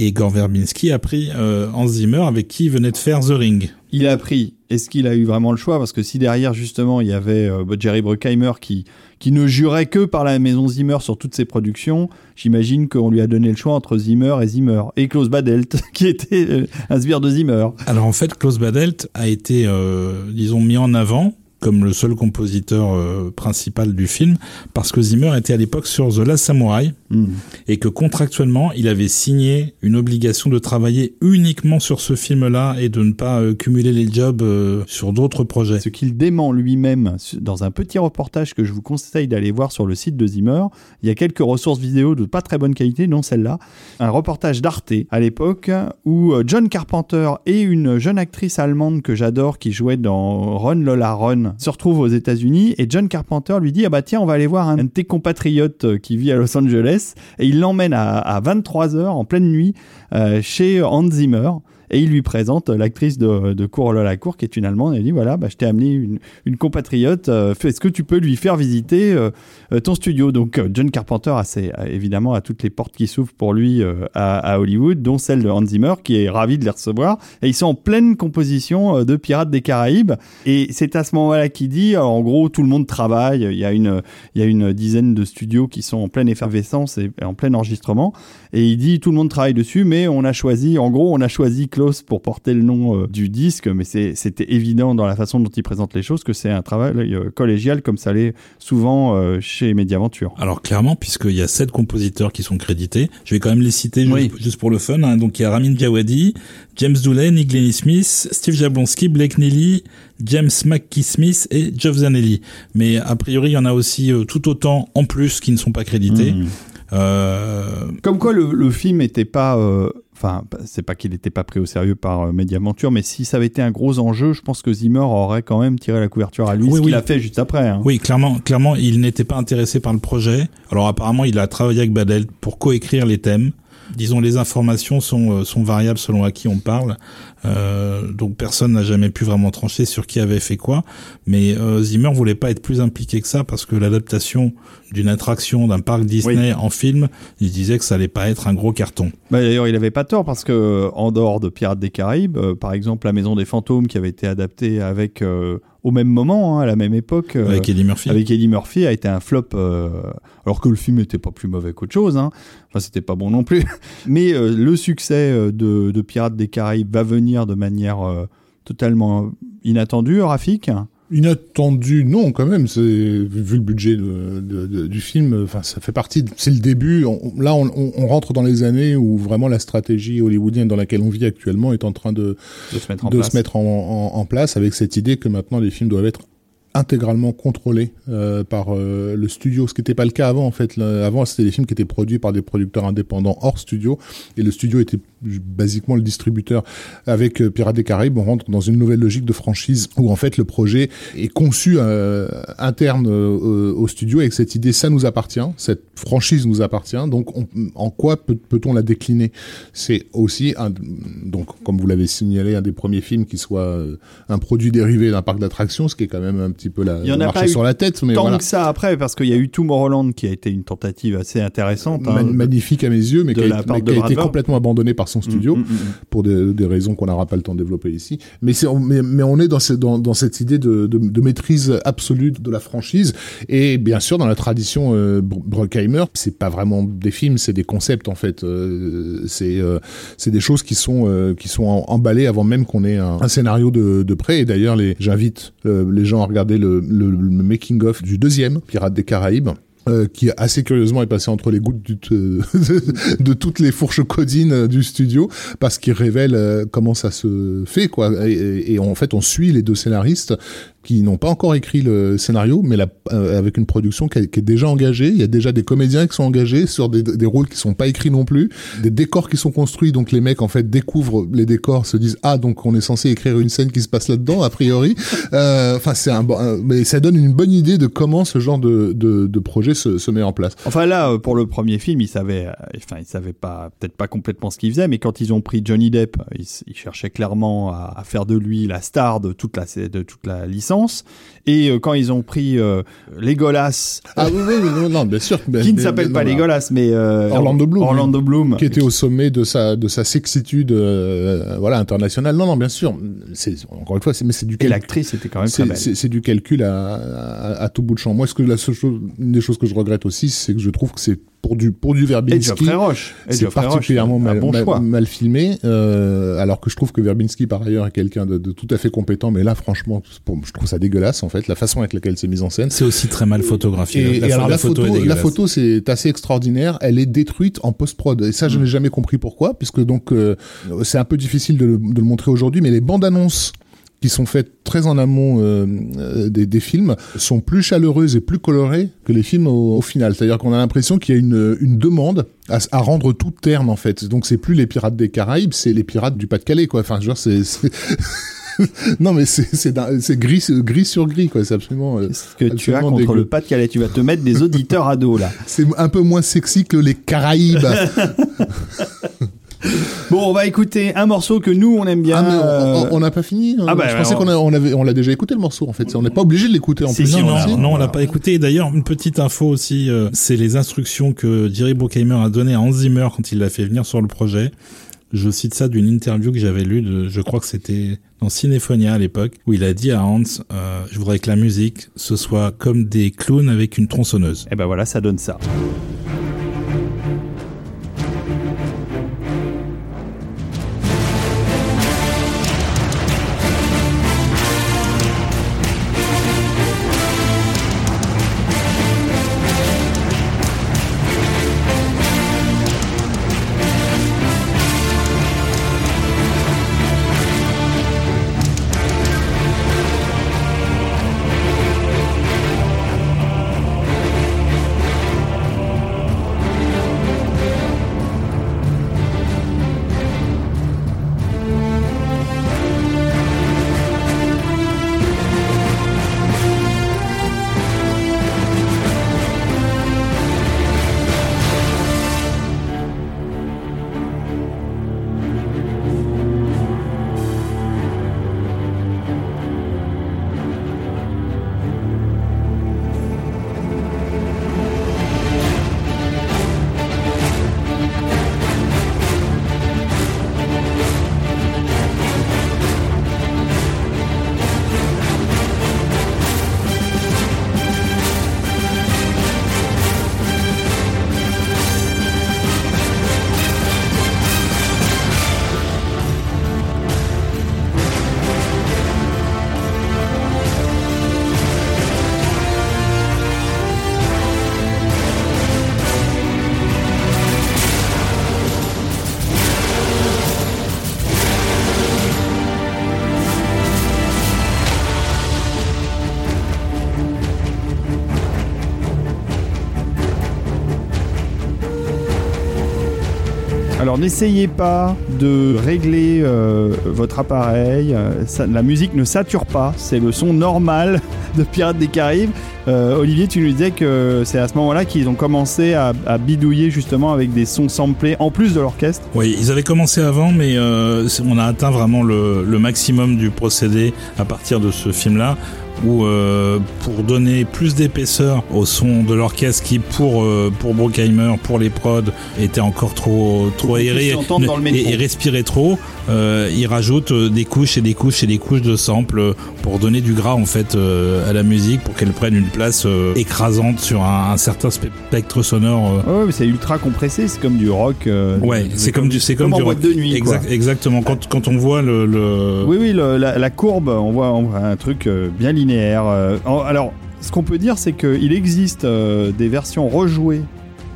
Et Gore Verbinski a pris euh, Hans Zimmer avec qui il venait de faire The Ring. Il a pris. Est-ce qu'il a eu vraiment le choix? Parce que si derrière, justement, il y avait euh, Jerry Bruckheimer qui, qui ne jurait que par la maison Zimmer sur toutes ses productions, j'imagine qu'on lui a donné le choix entre Zimmer et Zimmer. Et Klaus Badelt, <laughs> qui était euh, un sbire de Zimmer. Alors en fait, Klaus Badelt a été, euh, disons, mis en avant comme le seul compositeur euh, principal du film, parce que Zimmer était à l'époque sur The Last Samurai, Hmm. et que contractuellement, il avait signé une obligation de travailler uniquement sur ce film-là et de ne pas euh, cumuler les jobs euh, sur d'autres projets. Ce qu'il dément lui-même dans un petit reportage que je vous conseille d'aller voir sur le site de Zimmer. Il y a quelques ressources vidéo de pas très bonne qualité, non celle-là. Un reportage d'Arte à l'époque où John Carpenter et une jeune actrice allemande que j'adore qui jouait dans Run Lola Run se retrouvent aux États-Unis et John Carpenter lui dit ah bah tiens on va aller voir un de tes compatriotes euh, qui vit à Los Angeles et il l'emmène à, à 23h en pleine nuit euh, chez Hans Zimmer et il lui présente l'actrice de, de Cour la Cour qui est une Allemande et il dit voilà bah, je t'ai amené une, compatriote euh, est-ce que tu peux lui faire visiter euh, euh, ton studio. Donc euh, John Carpenter a, évidemment a toutes les portes qui s'ouvrent pour lui euh, à, à Hollywood dont celle de Hans Zimmer qui est ravi de les recevoir. Et ils sont en pleine composition euh, de Pirates des Caraïbes. Et c'est à ce moment-là qu'il dit euh, en gros tout le monde travaille. Il y a une dizaine de studios qui sont en pleine effervescence et en plein enregistrement et il dit tout le monde travaille dessus mais on a choisi en gros on a choisi Klaus pour porter le nom euh, du disque mais c'est- c'était évident dans la façon dont il présente les choses que c'est un travail euh, collégial comme ça l'est souvent euh, chez Mediaventure Alors clairement, puisqu'il y a sept compositeurs qui sont crédités, je vais quand même les citer juste, Oui. juste pour le fun. hein. Donc il y a Ramin Djawadi, James Doolan, Nick Lenny Smith, Steve Jablonski, Blake Neely, James McKee Smith et Geoff Zanelli. Mais a priori, il y en a aussi tout autant en plus qui ne sont pas crédités. Mhm. Euh, Comme quoi le, le film était pas, euh, enfin c'est pas qu'il n'était pas pris au sérieux par euh, Mediaventure, mais si ça avait été un gros enjeu, je pense que Zimmer aurait quand même tiré la couverture à lui, Oui, ce qu'il a fait juste après. hein. Oui, clairement, clairement, il n'était pas intéressé par le projet. Alors apparemment, il a travaillé avec Badel pour coécrire les thèmes. Disons, les informations sont, euh, sont variables selon à qui on parle. Euh, donc personne n'a jamais pu vraiment trancher sur qui avait fait quoi. Mais euh, Zimmer voulait pas être plus impliqué que ça parce que l'adaptation d'une attraction d'un parc Disney en film, il disait que ça allait pas être un gros carton. Bah, D'ailleurs, il avait pas tort parce que euh, en dehors de Pirates des Caraïbes, euh, par exemple, La Maison des Fantômes qui avait été adaptée avec euh, au même moment, hein, à la même époque, euh, avec Eddie Murphy. avec Eddie Murphy, a été un flop, euh, alors que le film était pas plus mauvais qu'autre chose. Hein. Enfin, c'était pas bon non plus. <laughs> Mais euh, le succès de, de Pirates des Caraïbes va venir de manière totalement inattendue, Rafik. Inattendu, non, quand même. C'est vu le budget de- de- de- du film. Enfin, ça fait partie. C'est le début. On- là, on, on- on rentre dans les années où vraiment la stratégie hollywoodienne dans laquelle on vit actuellement est en train de, De se mettre en de place. se mettre en, en- en place avec cette idée que maintenant les films doivent être intégralement contrôlés euh, par euh, le studio, ce qui n'était pas le cas avant en fait. Avant, c'était des films qui étaient produits par des producteurs indépendants hors studio, et le studio était basiquement le distributeur. Avec euh, Pirates des Caraïbes, on rentre dans une nouvelle logique de franchise où en fait le projet est conçu interne au studio avec cette idée ça nous appartient, cette franchise nous appartient. Donc on- en quoi peut- peut-on la décliner? C'est aussi un, donc comme vous l'avez signalé un des premiers films qui soit un produit dérivé d'un parc d'attractions, ce qui est quand même un petit peu la Il y en a marcher pas sur la tête, mais Tant voilà. que ça après, parce qu'il y a eu Tomorrowland qui a été une tentative assez intéressante. hein, Ma- magnifique à mes yeux, mais qui a, mais qui été complètement abandonné par son studio Mm, mm, mm, mm. pour des, des raisons qu'on n'aura pas le temps de développer ici. Mais, c'est, mais, mais on est dans, ce- dans, dans cette idée de, de, de maîtrise absolue de la franchise. Et bien sûr, dans la tradition euh, Br- Bruckheimer, c'est pas vraiment des films, c'est des concepts en fait. Euh, c'est, euh, c'est des choses qui sont, euh, qui sont en- emballées avant même qu'on ait un, un scénario de, de près. Et d'ailleurs, les, j'invite les gens à regarder le, making-of du deuxième, Pirates des Caraïbes euh, qui assez curieusement est passé entre les gouttes du <laughs> de, toutes les fourches codines euh, du studio parce qu'il révèle euh, comment ça se fait quoi. Et en fait on suit les deux scénaristes qui n'ont pas encore écrit le scénario, mais la, euh, avec une production qui, qui, est déjà engagée. Il y a déjà des comédiens qui sont engagés sur des, des, rôles qui sont pas écrits non plus, des décors qui sont construits. Donc les mecs en fait découvrent les décors, se disent ah donc on est censé écrire une scène qui se passe là-dedans a priori. <laughs> Euh, enfin c'est un, mais ça donne une bonne idée de comment ce genre de, de, de projet se, se, met en place. Enfin là euh, pour le premier film ils savaient, enfin ils savaient pas peut-être pas complètement ce qu'ils faisaient, mais quand ils ont pris Johnny Depp, ils, ils cherchaient clairement à, à, faire de lui la star de toute la de toute la licence et euh, quand ils ont pris euh, Legolas, ah oui, oui, oui non, bien sûr, <laughs> qui ne s'appelle pas Legolas, mais euh, Orlando Bloom, Orlando Bloom, qui était au sommet de sa de sa sexitude, voilà, internationale. Non, non, bien sûr, c'est encore une fois, mais c'est du. Et l'actrice était quand même très belle. C'est du calcul à, à, à, tout bout de champ. Moi, ce que la seule chose, une des choses que je regrette aussi, c'est que je trouve que c'est pour du pour du Verbinski, c'est particulièrement mal, bon mal, mal, filmé. Euh, alors que je trouve que Verbinski par ailleurs est quelqu'un de, de, tout à fait compétent, mais là franchement, pour, je trouve ça dégueulasse en fait la façon avec laquelle c'est mis en scène. C'est aussi très mal photographié. Et, la, et alors, la photo, photo la photo c'est assez extraordinaire. Elle est détruite en post prod et ça je n'ai jamais compris pourquoi, puisque donc euh, c'est un peu difficile de le, de le montrer aujourd'hui, mais les bandes annonces qui sont faites très en amont euh, euh, des, des, films sont plus chaleureuses et plus colorées que les films au, au final. C'est-à-dire qu'on a l'impression qu'il y a une, une demande à, à, rendre tout terne en fait. Donc c'est plus les pirates des Caraïbes, c'est les pirates du Pas-de-Calais quoi. Enfin, genre c'est <laughs> non mais c'est c'est gris gris sur gris quoi c'est absolument euh, ce que tu as contre dégueu. le Pas-de-Calais tu vas te mettre des auditeurs à dos là <laughs> c'est un peu moins sexy que les Caraïbes <laughs> <laughs> Bon, on va écouter un morceau que nous on aime bien. Ah, on n'a pas fini. Ah bah, je pensais qu'on on avait, on l'a déjà écouté le morceau en fait. On n'est pas obligé de l'écouter en si, plus. Si, non, non, on l'a pas écouté. D'ailleurs, une petite info aussi, euh, c'est les instructions que Jerry Bruckheimer a données à Hans Zimmer quand il l'a fait venir sur le projet. Je cite ça d'une interview que j'avais lue, de, je crois que c'était dans Cinéphonia à l'époque, où il a dit à Hans, euh, je voudrais que la musique, ce soit comme des clowns avec une tronçonneuse. Et ben voilà, ça donne ça. N'essayez pas de régler euh, votre appareil, ça, la musique ne sature pas, c'est le son normal <laughs> de Pirates des Caraïbes. Euh, Olivier, tu nous disais que c'est à ce moment-là qu'ils ont commencé à, bidouiller justement avec des sons samplés en plus de l'orchestre. Oui, ils avaient commencé avant, mais euh, on a atteint vraiment le, le maximum du procédé à partir de ce film-là où euh, pour donner plus d'épaisseur au son de l'orchestre qui pour euh, pour Bruckheimer pour les prods était encore trop trop aéré et, et, respirait trop. Euh, il rajoute des couches et des couches et des couches de samples pour donner du gras en fait euh, à la musique pour qu'elle prenne une place euh, écrasante sur un, un, certain spectre sonore ouais, mais c'est ultra compressé c'est comme du rock ouais c'est comme, comme, du c'est comme, comme, du rock. de nuit exact, exactement. Quand quand on voit le, le... oui oui le, la, la, courbe on voit, on voit un truc bien linéaire linéaire. Alors, ce qu'on peut dire, c'est qu'il existe des versions rejouées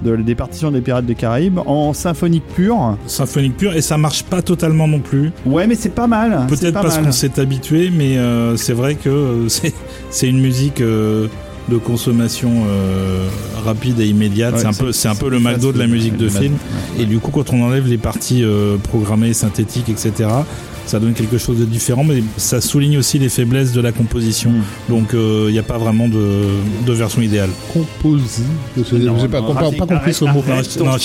de, des partitions des Pirates des Caraïbes en symphonique pure. Symphonique pure, et ça marche pas totalement non plus. Ouais, mais c'est pas mal. Peut-être parce qu'on s'est habitué, mais euh, c'est vrai que euh, <laughs> c'est une musique euh, de consommation euh, rapide et immédiate. Ouais, c'est un peu, c'est un c'est peu le McDo de la musique de film. Et du coup, quand on enlève les parties euh, programmées, synthétiques, etc., ça donne quelque chose de différent, mais ça souligne aussi les faiblesses de la composition. Mm. Donc, il n'y a pas vraiment de, de version idéale. Composi. J'ai pas, pas- pas compris ce mot. Non,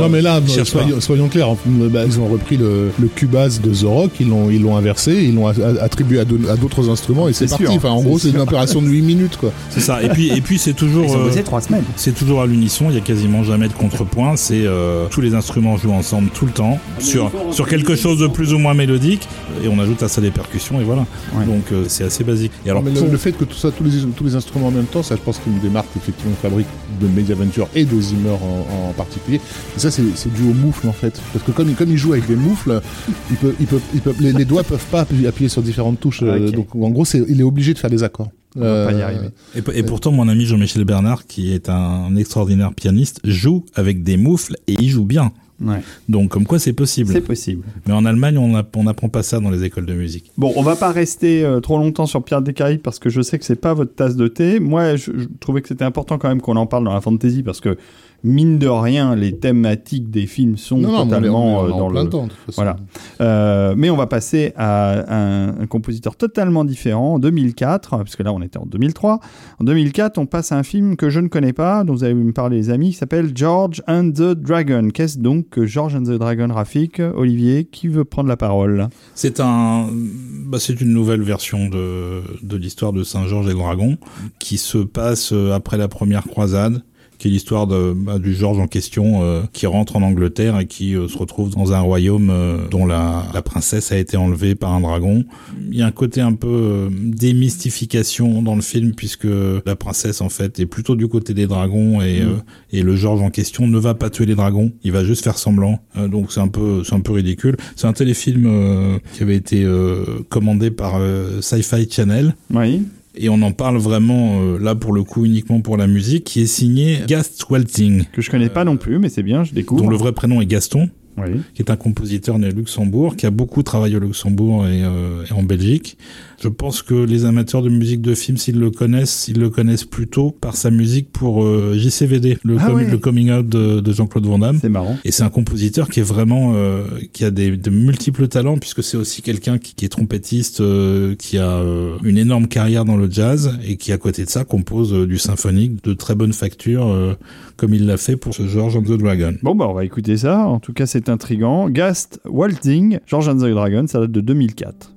Non mais là, Cherche soyons, soyons clairs, bah, ils ont repris le, le Cubase de The Rock, ils l'ont ils l'ont inversé, ils l'ont attribué à d'autres instruments et c'est parti. sûr, enfin, en gros, c'est une opération de 8 minutes quoi. C'est ça. Et puis, et puis c'est toujours. Ils ont euh, bossé trois semaines. C'est toujours à l'unisson, il y a quasiment jamais de contrepoint, c'est euh, tous les instruments jouent ensemble tout le temps sur, sur quelque chose de plus ou moins mélodique et on ajoute à ça des percussions et voilà. Ouais. Donc euh, c'est assez basique. Et alors mais le, pour- le fait que tout ça, tous les, tous les instruments en même temps, ça je pense qu'une des marques effectivement fabrique de Mediaventure et de Zimmer en, en particulier. Et ça c'est c'est dû au moufle en fait. Parce que comme, comme ils jouent avec des moufles, ils peuvent, ils peuvent, ils peuvent, les, les doigts peuvent pas appuyer, sur différentes touches. euh, Ok. donc en gros, c'est- il est obligé de faire des accords. On va pas y Euh, arriver. et, et pourtant mon ami Jean-Michel Bernard qui est un extraordinaire pianiste joue avec des moufles et il joue bien. Ouais, Donc comme quoi c'est possible. c'est possible. Mais en Allemagne on app- on n'apprend pas ça dans les écoles de musique. Bon, on va pas rester euh, trop longtemps sur Pierre des Caraïbes parce que je sais que c'est pas votre tasse de thé. Moi, je, je trouvais que c'était important quand même qu'on en parle dans la fantasy parce que mine de rien, les thématiques des films sont Non, non, mais on est- totalement on est euh, en dans plein le. temps, de toute façon. Voilà. Euh, mais on va passer à un, un compositeur totalement différent en 2004, parce que là on était en 2003. En 2004, on passe à un film que je ne connais pas, dont vous allez me parler les amis, qui s'appelle George and the Dragon. Qu'est-ce donc que George and the Dragon, Rafik Olivier, qui veut prendre la parole? C'est un, bah, c'est une nouvelle version de, de l'histoire de Saint Georges et le Dragon qui se passe euh, après la première croisade, qui est l'histoire de, bah, du Georges en question euh, qui rentre en Angleterre et qui euh, se retrouve dans un royaume euh, dont la, la princesse a été enlevée par un dragon. Il y a un côté un peu euh, démystification dans le film puisque la princesse en fait est plutôt du côté des dragons et, euh, et le Georges en question ne va pas tuer les dragons, il va juste faire semblant. Euh, donc c'est un peu c'est un peu ridicule. C'est un téléfilm euh, qui avait été euh, commandé par euh, Sci-Fi Channel Oui. Et on en parle vraiment euh, là pour le coup uniquement pour la musique qui est signé Gast Walting Que je connais pas non plus, mais c'est bien, je découvre. dont le vrai prénom est Gaston Oui. qui est un compositeur né à Luxembourg, qui a beaucoup travaillé au Luxembourg et, euh, et en Belgique. Je pense que les amateurs de musique de film, s'ils le connaissent, ils le connaissent plutôt par sa musique pour euh, JCVD, le, Ah com- ouais. le coming out de, de Jean-Claude Van Damme. C'est marrant. Et c'est un compositeur qui est vraiment, euh, qui a des, de multiples talents, puisque c'est aussi quelqu'un qui, qui est trompettiste, euh, qui a euh, une énorme carrière dans le jazz et qui, à côté de ça, compose du symphonique de très bonne facture, euh, comme il l'a fait pour ce George and the Dragon. Bon, bah, on va écouter ça. En tout cas, c'est intriguant. Gast Waltzing, George and the Dragon, ça date de 2004.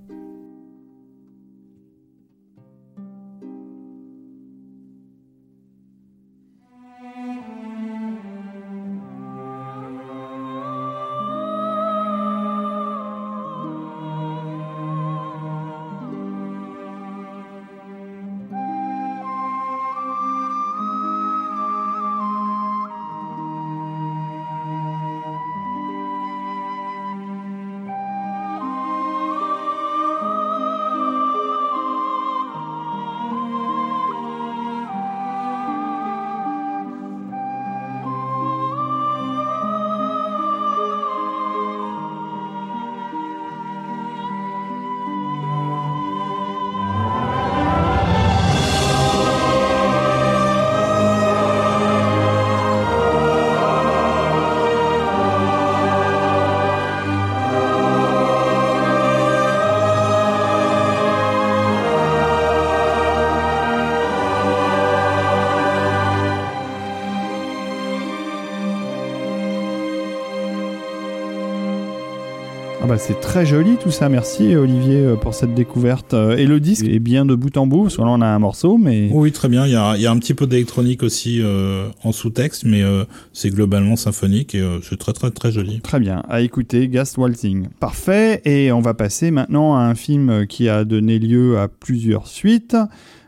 C'est très joli tout ça, merci Olivier euh, pour cette découverte. Euh, Et le disque est bien de bout en bout, parce que là on a un morceau, mais Oui, très bien. Il y a, il y a un petit peu d'électronique aussi euh, en sous-texte, mais euh, c'est globalement symphonique et euh, c'est très très très joli. très bien. À écouter, Gast Waltzing. Parfait, et on va passer maintenant à un film qui a donné lieu à plusieurs suites,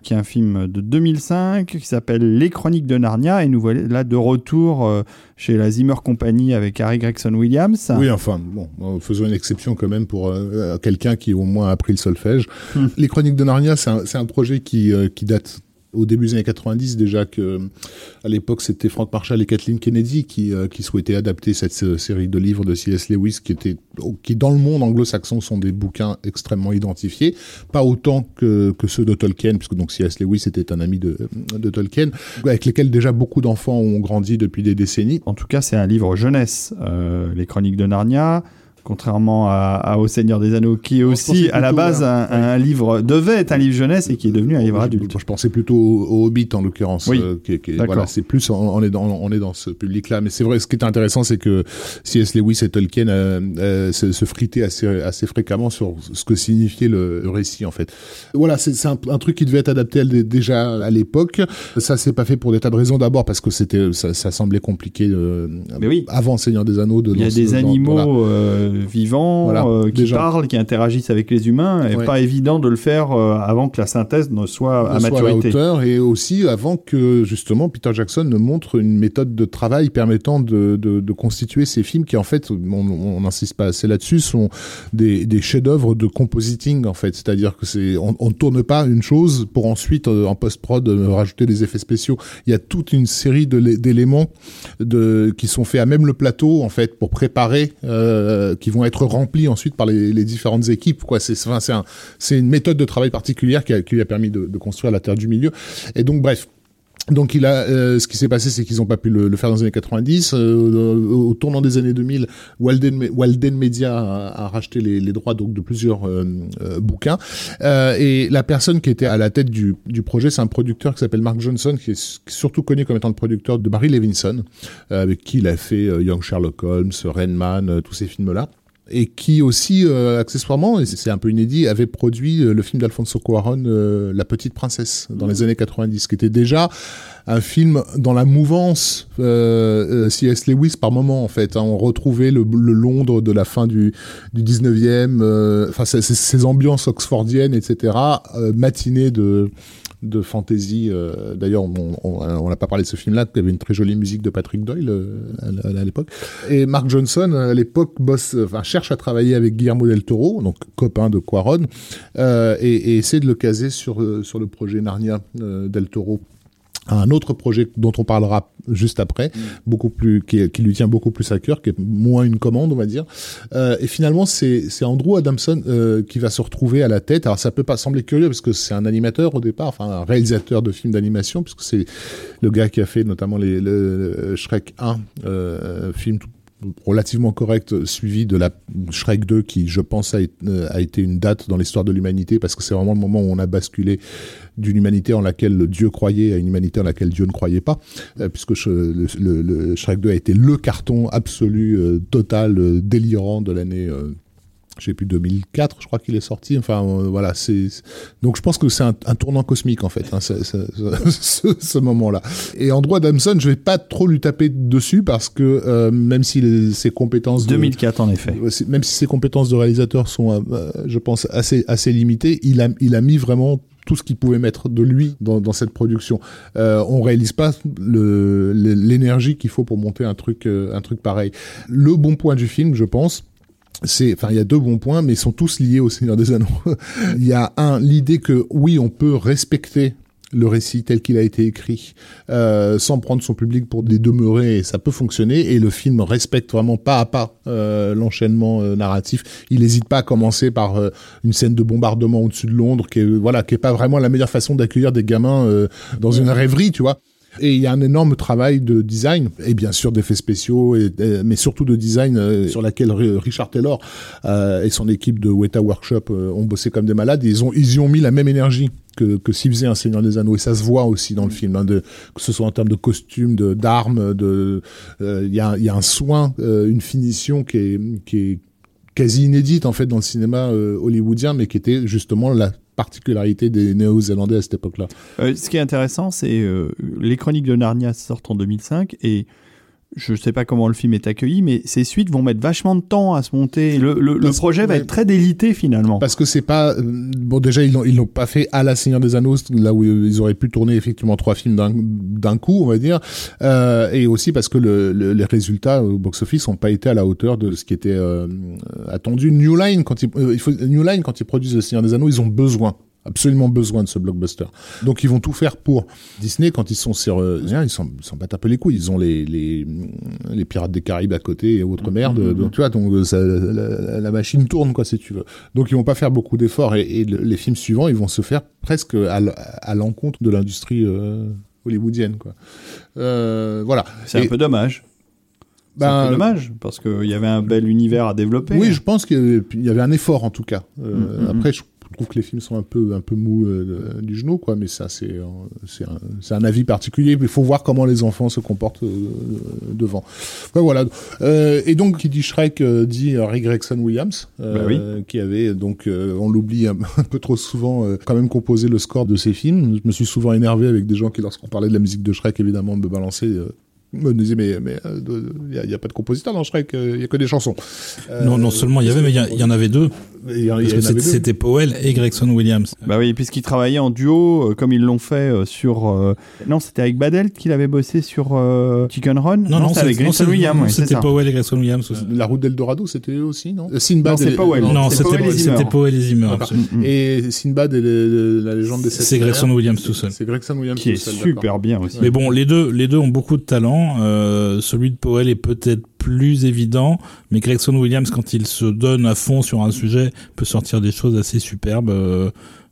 qui est un film de 2005 qui s'appelle Les Chroniques de Narnia, et nous voilà là de retour euh, chez la Zimmer Company avec Harry Gregson Williams. Oui, enfin, bon, faisons une exception quand même pour euh, quelqu'un qui au moins a appris le solfège. Hmm. Les Chroniques de Narnia, c'est un, un projet qui, euh, qui date au début des années 90 déjà que à l'époque c'était Frank Marshall et Kathleen Kennedy qui euh, qui souhaitaient adapter cette série de livres de C.S. Lewis qui était qui dans le monde anglo-saxon sont des bouquins extrêmement identifiés, pas autant que que ceux de Tolkien puisque donc C.S. Lewis était un ami de de Tolkien avec lesquels déjà beaucoup d'enfants ont grandi depuis des décennies. En tout cas, c'est un livre jeunesse, euh, les Chroniques de Narnia contrairement à, Au Seigneur des Anneaux, qui est aussi à la base un, livre, devait être un livre jeunesse et qui est devenu un livre adulte. Je pensais plutôt au, Hobbit en l'occurrence. Oui. Euh, voilà, c'est plus, on, est dans, on est dans ce public-là. Mais c'est vrai, ce qui est intéressant, c'est que C.S. Lewis et Tolkien euh, euh, se, se, fritaient assez, assez fréquemment sur ce que signifiait le, récit en fait. Voilà, c'est un, un, truc qui devait être adapté déjà à l'époque. Ça s'est pas fait pour des tas de raisons. D'abord parce que c'était, ça, ça, semblait compliqué Mais oui. avant Seigneur des Anneaux. De Il y a des animaux vivants euh, qui parlent, qui interagissent avec les humains, et pas évident de le faire euh, avant que la synthèse ne soit à maturité. hauteur, et aussi avant que justement Peter Jackson ne montre une méthode de travail permettant de, de, de constituer ces films qui en fait, on n'insiste pas assez là-dessus, sont des, des chefs-d'œuvre de compositing en fait, c'est-à-dire que c'est on, on tourne pas une chose pour ensuite euh, en post-prod rajouter des effets spéciaux. Il y a toute une série d'éléments de, qui sont faits à même le plateau en fait pour préparer, euh, qui vont être rempli ensuite par les, différentes équipes. Quoi, c'est c'est c'est une méthode de travail particulière qui, a, qui lui a permis de, de construire la Terre du Milieu. Et donc bref, donc il a, euh, ce qui s'est passé, c'est qu'ils n'ont pas pu le, faire dans les années 90. Euh, au tournant des années 2000, Walden, Media a, racheté les, droits donc de plusieurs euh, bouquins. et la personne qui était à la tête du, du projet, c'est un producteur qui s'appelle Mark Johnson, qui est surtout connu comme étant le producteur de Barry Levinson, avec qui il a fait Young Sherlock Holmes, Rain Man, tous ces films-là et qui aussi, euh, accessoirement, et c'est un peu inédit, avait produit euh, le film d'Alfonso Cuarón, euh, La Petite Princesse, dans les années 90, qui était déjà un film dans la mouvance C.S. Lewis par moment, en fait. Hein. on retrouvait le, Londres de la fin du, du 19e, enfin, ces, ambiances oxfordiennes, etc., matinées de de fantasy. Euh, d'ailleurs, on n'a pas parlé de ce film-là, qui avait une très jolie musique de Patrick Doyle euh, à, l'époque. Et Mark Johnson, à l'époque, bosse, cherche à travailler avec Guillermo del Toro, donc copain de Quaron, euh, et, essaie de le caser sur le projet Narnia del Toro un autre projet dont on parlera juste après, mm. beaucoup plus qui, qui, lui tient beaucoup plus à cœur, qui est moins une commande, on va dire. Euh, et finalement, c'est c'est Andrew Adamson euh, qui va se retrouver à la tête. Alors ça peut pas sembler curieux parce que c'est un animateur au départ, enfin un réalisateur de films d'animation, puisque c'est le gars qui a fait notamment les le Shrek 1, euh, film tout relativement correct, suivi de la Shrek 2, qui, je pense, a, été une date dans l'histoire de l'humanité, parce que c'est vraiment le moment où on a basculé d'une humanité en laquelle Dieu croyait à une humanité en laquelle Dieu ne croyait pas, euh, puisque le, le, Shrek 2 a été le carton absolu, euh, total, euh, délirant de l'année je sais plus 2004 je crois qu'il est sorti enfin euh, voilà c'est donc je pense que c'est un, tournant cosmique en fait hein, ce, <laughs> moment-là et en droit Damson je vais pas trop lui taper dessus parce que euh, même si ses compétences 2004 en effet même si ses compétences de réalisateur sont euh, je pense assez assez limitées il a il a mis vraiment tout ce qu'il pouvait mettre de lui dans, dans cette production. Euh, on réalise pas l'énergie qu'il faut pour monter un truc, un truc pareil. Le bon point du film, je pense, c'est, enfin, il y a deux bons points, mais ils sont tous liés au Seigneur des Anneaux. <laughs> il y a un, l'idée que oui, on peut respecter le récit tel qu'il a été écrit, euh, sans prendre son public pour des demeurés, et ça peut fonctionner. Et le film respecte vraiment pas à pas euh, l'enchaînement euh, narratif. Il n'hésite pas à commencer par euh, une scène de bombardement au-dessus de Londres, qui est voilà, qui est pas vraiment la meilleure façon d'accueillir des gamins euh, dans une rêverie, tu vois. Et il y a un énorme travail de design et bien sûr d'effets spéciaux, et, mais surtout de design euh, sur laquelle Richard Taylor euh, et son équipe de Weta Workshop euh, ont bossé comme des malades. ils ont ils y ont mis la même énergie que, que s'ils faisaient un Seigneur des Anneaux et ça se voit aussi dans le film, hein, de, que ce soit en termes de costumes, de d'armes, de il y, a, y a un soin, une finition qui est qui est quasi inédite en fait dans le cinéma hollywoodien, mais qui était justement la particularité des Néo-Zélandais à cette époque-là. Euh, ce qui est intéressant, c'est euh, les Chroniques de Narnia sortent en 2005 et je ne sais pas comment le film est accueilli, mais ces suites vont mettre vachement de temps à se monter. Le, le, projet va être très délité finalement. Parce que c'est pas euh, bon déjà ils l'ont ils l'ont pas fait à la Seigneur des Anneaux là où ils auraient pu tourner effectivement trois films d'un d'un coup on va dire euh, et aussi parce que le, les résultats au box office n'ont pas été à la hauteur de ce qui était euh, attendu. New Line quand ils, il faut New Line quand ils produisent le Seigneur des Anneaux ils ont besoin absolument besoin de ce blockbuster. Donc ils vont tout faire pour Disney quand ils sont sur euh, ils s'en battent un peu les couilles, ils ont les les les pirates des Caraïbes à côté et autre merde. Mhm. Donc tu vois donc euh, ça, la, la machine tourne quoi si tu veux. Donc ils vont pas faire beaucoup d'efforts et, et le- les films suivants, ils vont se faire presque à l'encontre de l'industrie euh, hollywoodienne quoi. Euh, voilà. C'est un peu dommage. C'est un ben, peu dommage parce qu'il y avait un bel univers à développer. Oui, je pense qu'il y avait- il y avait un effort en tout cas. Euh, Mm, mm, après, je trouve que les films sont un peu un peu mous euh, du genou, quoi. Mais ça, c'est euh, c'est un, c'est un avis particulier. Il faut voir comment les enfants se comportent euh, devant. Voilà. Euh, et donc, qui dit Shrek euh, dit euh, Ray Gregson Williams, euh, Bah qui avait donc, euh, on l'oublie un, <laughs> un peu trop souvent, euh, quand même composé le score de ses films. Je me suis souvent énervé avec des gens qui, lorsqu'on parlait de la musique de Shrek, évidemment, me balançaient. Euh, me disaient mais mais il y, a pas de compositeur dans Shrek, il y a que des chansons. non, non Euh, seulement il y avait, mais il y a- il y, en avait deux. C'était- c'était Powell et Gregson Williams. Bah oui, puisqu'ils travaillaient en duo, euh, comme ils l'ont fait euh, sur. euh, Non, c'était avec Badel qu'il avait bossé sur euh, Chicken Run. Non, non, c'est avec c'est- Williams. C'était. Powell et Gregson Williams aussi. La route d'Eldorado, c'était eux aussi, non? Sinbad. Non, c'est et- Powell. Non, c'était c'était Powell et Zimmer. Mm, mm. Et Sinbad et la légende des sept C'est Gregson. Williams tout seul. C'est Gregson Williams Qui est super bien aussi. Mais bon, les deux, les deux ont beaucoup de talent. Celui de Powell est peut-être plus évident, mais Gregson Williams, quand il se donne à fond sur un sujet, peut sortir des choses assez superbes. Euh,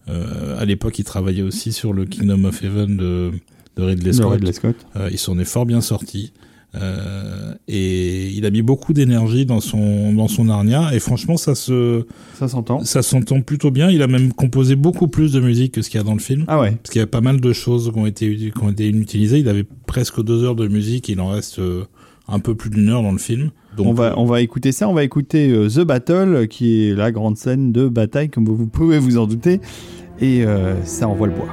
euh, à l'époque, il travaillait aussi sur le Kingdom of Heaven de, de Ridley Le Scott. Ridley Scott. Euh, il s'en est fort bien sorti. Euh, et il a mis beaucoup d'énergie dans son dans son Narnia et franchement ça se Ça s'entend. ça s'entend plutôt bien il a même composé beaucoup plus de musique que ce qu'il y a dans le film Ah ouais. parce qu'il y a pas mal de choses qui ont été qui ont été inutilisées il avait presque deux heures de musique il en reste un peu plus d'une heure dans le film donc on va, on va écouter ça. On va écouter euh, The Battle, qui est la grande scène de bataille, comme vous pouvez vous en douter. Et euh, ça envoie le bois.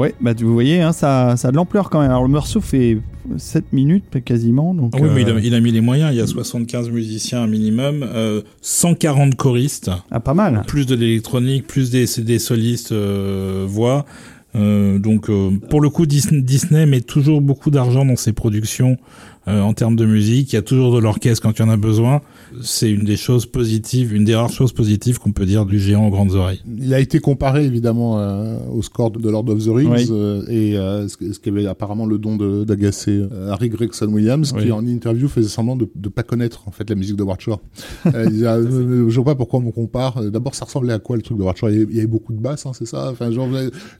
Ouais, bah vous voyez, hein, ça, ça a de l'ampleur quand même. Alors le morceau fait 7 minutes quasiment. Donc, Ah oui, mais il a, euh, il a mis les moyens. Il y a 75 musiciens minimum, euh, 140 choristes, ah, pas mal. plus de l'électronique, plus des, des solistes euh, voix. Euh, donc, euh, pour le coup, Disney, Disney met toujours beaucoup d'argent dans ses productions euh, en termes de musique. Il y a toujours de l'orchestre quand il y en a besoin. C'est une des choses positives, une des rares choses positives qu'on peut dire du géant aux grandes oreilles. Il a été comparé évidemment euh, au score de Lord of the Rings Oui. euh, et euh, ce, qui avait apparemment le don de- d'agacer Harry Gregson Williams Oui. qui en interview faisait semblant de ne pas connaître en fait la musique de Watcher. euh, il disait, ah, euh, je vois pas pourquoi on me compare. D'abord ça ressemblait à quoi le truc de Watcher il y, avait, il y avait beaucoup de basses, hein, c'est ça? Enfin genre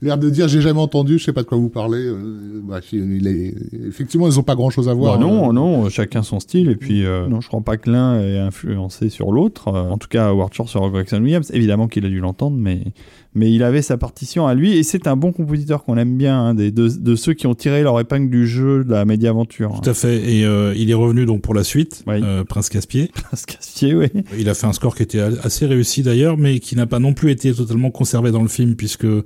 l'air de dire j'ai jamais entendu, je sais pas de quoi vous parlez. Euh, bref, il est, effectivement ils ont pas grand chose à voir. Bah non, Non, non, chacun son style. Et puis, euh, non, je crois pas que l'un ait influencé sur l'autre. Euh, en tout cas, Shore sur Gregson Williams. Évidemment qu'il a dû l'entendre, mais, mais il avait sa partition à lui. Et c'est un bon compositeur qu'on aime bien, hein, des, de, de ceux qui ont tiré leur épingle du jeu de la médiaventure. Tout à fait. Et euh, il est revenu donc pour la suite, Oui. euh, Prince Caspier. <laughs> Ce Cassier, oui. Il a fait un score qui était assez réussi d'ailleurs, mais qui n'a pas non plus été totalement conservé dans le film, puisque euh,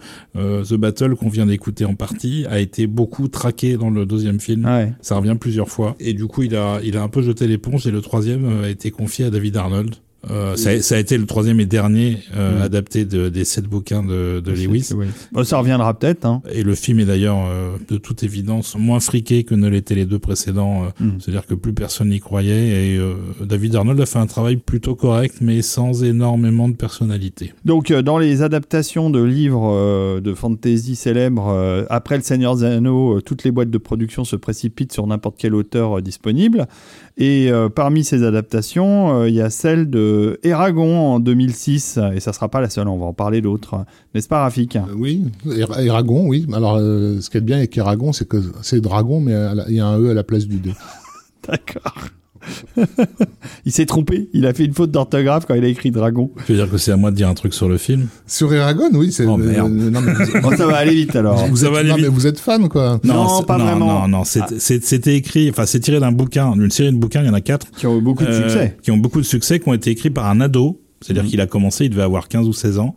The Battle, qu'on vient d'écouter en partie, a été beaucoup traqué dans le deuxième film. Ouais. Ça revient plusieurs fois. Et du coup, il a, il a un peu jeté l'éponge et le troisième a été confié à David Arnold. Euh, ça, a, ça a été le troisième et dernier euh, Mm. adapté de, des sept bouquins de, de Lewis. Oui. Bon, ça reviendra peut-être. Hein. Et le film est d'ailleurs, euh, de toute évidence, moins friqué que ne l'étaient les deux précédents. Mm. C'est-à-dire que plus personne n'y croyait. Et David Arnold a fait un travail plutôt correct, mais sans énormément de personnalité. Donc, dans les adaptations de livres de fantasy célèbres, après Le Seigneur des Anneaux, toutes les boîtes de production se précipitent sur n'importe quel auteur disponible. Et euh, parmi ces adaptations, euh, il y a celle de Eragon en 2006. Et ça sera pas la seule, on va en parler d'autres. N'est-ce pas, Rafik? Euh, Oui, Era- Eragon, oui. Alors, euh, ce qui est bien avec Eragon, c'est que c'est dragon, mais il y a un E à la place du D. <laughs> D'accord. <laughs> il s'est trompé. Il a fait une faute d'orthographe quand il a écrit Dragon. Je veux dire que c'est à moi de dire un truc sur le film? Sur Eragon, oui, c'est. Oh, merde. non, mais vous, ça va aller vite alors. vous aller non, vite. mais vous êtes fan, quoi. Non, pas non, vraiment. Non, non, c'est- c'était écrit, enfin, c'est tiré d'un bouquin, d'une série de bouquins, il y en a quatre. Qui ont eu beaucoup de euh, succès. Qui ont beaucoup de succès, qui ont été écrits par un ado. C'est-à-dire Mhm. qu'il a commencé, il devait avoir 15 ou 16 ans.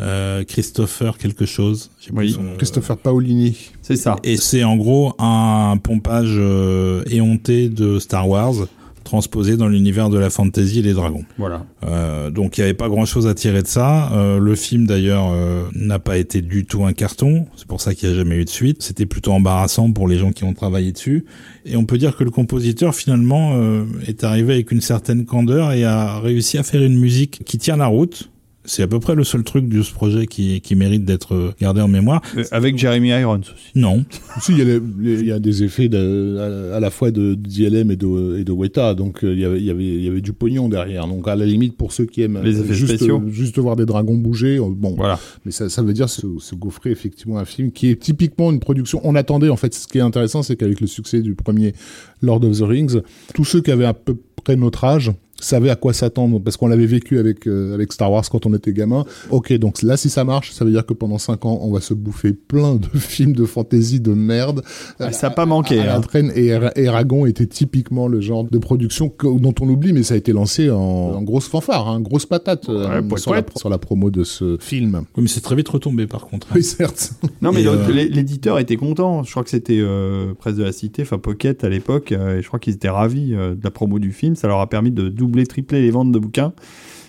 Euh, Christopher quelque chose. Oui. son- Christopher Paolini. C'est ça. Et c'est en gros un pompage euh, éhonté de Star Wars transposé dans l'univers de la fantasy et des dragons. Voilà. Euh, donc il n'y avait pas grand-chose à tirer de ça. Euh, le film d'ailleurs euh, n'a pas été du tout un carton. C'est pour ça qu'il n'y a jamais eu de suite. C'était plutôt embarrassant pour les gens qui ont travaillé dessus. Et on peut dire que le compositeur finalement euh, est arrivé avec une certaine candeur et a réussi à faire une musique qui tient la route. C'est à peu près le seul truc de ce projet qui, qui mérite d'être euh, gardé en mémoire. Euh, avec Jeremy Irons aussi. Non, Si, il y, a les- les- il y a des effets de, à, à la fois de, DLM et de, et de Weta, donc euh, il y, avait, il, y avait, il y avait du pognon derrière. Donc à la limite, pour ceux qui aiment Les effets juste, spéciaux. juste voir des dragons bouger, bon, Voilà. mais ça, ça veut dire se, se gaufrer effectivement un film qui est typiquement une production. On attendait, en fait, ce qui est intéressant, c'est qu'avec le succès du premier Lord of the Rings, tous ceux qui avaient à peu près notre âge savaient à quoi s'attendre parce qu'on l'avait vécu avec euh, avec Star Wars quand on était gamin. Ok, donc là si ça marche, ça veut dire que pendant cinq ans on va se bouffer plein de <laughs> films de fantasy de merde. Ah, ça a pas manqué, À hein. traîne et Era- Eragon était typiquement le genre de production que- dont on oublie, mais ça a été lancé en, en grosse fanfare, hein, grosse patate euh, poète, sur, la, poète. sur la promo de ce film. Oui, mais c'est très vite retombé par contre. hein. Oui, certes. Non, mais euh, l'é- l'éditeur était content. Je crois que c'était euh, Presse de la Cité, enfin Pocket à l'époque. euh, et je crois qu'ils étaient ravis euh, de la promo du film. Ça leur a permis de doubler, tripler les ventes de bouquins.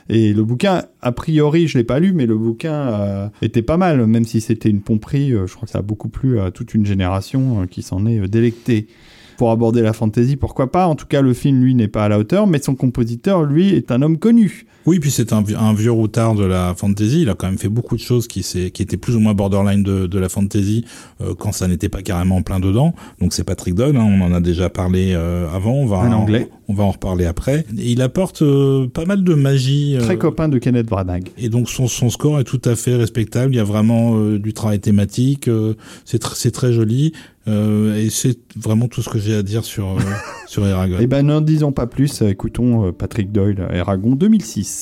Et le bouquin, a priori, je l'ai pas lu, mais le bouquin euh, était pas mal, même si c'était une pomperie. euh, je crois que ça a beaucoup plu à toute une génération euh, qui s'en est délectée. Pour aborder la fantasy, pourquoi pas? En tout cas, le film, lui, n'est pas à la hauteur, mais son compositeur, lui, est un homme connu. Oui, puis c'est un, un vieux routard de la fantasy. Il a quand même fait beaucoup de choses qui, s'est- qui étaient plus ou moins borderline de, de la fantasy euh, quand ça n'était pas carrément en plein dedans. Donc c'est Patrick Doyle, hein, on en a déjà parlé euh, avant. On va Un en, Anglais. On va en reparler après. Et il apporte euh, pas mal de magie. euh, Très copain de Kenneth Branagh. et donc son, son score est tout à fait respectable. Il y a vraiment euh, du travail thématique. euh, c'est tr- c'est très joli. euh, et c'est vraiment tout ce que j'ai à dire sur, euh, <laughs> sur Eragon. Eh ben, n'en disons pas plus. Écoutons Patrick Doyle, Eragon 2006.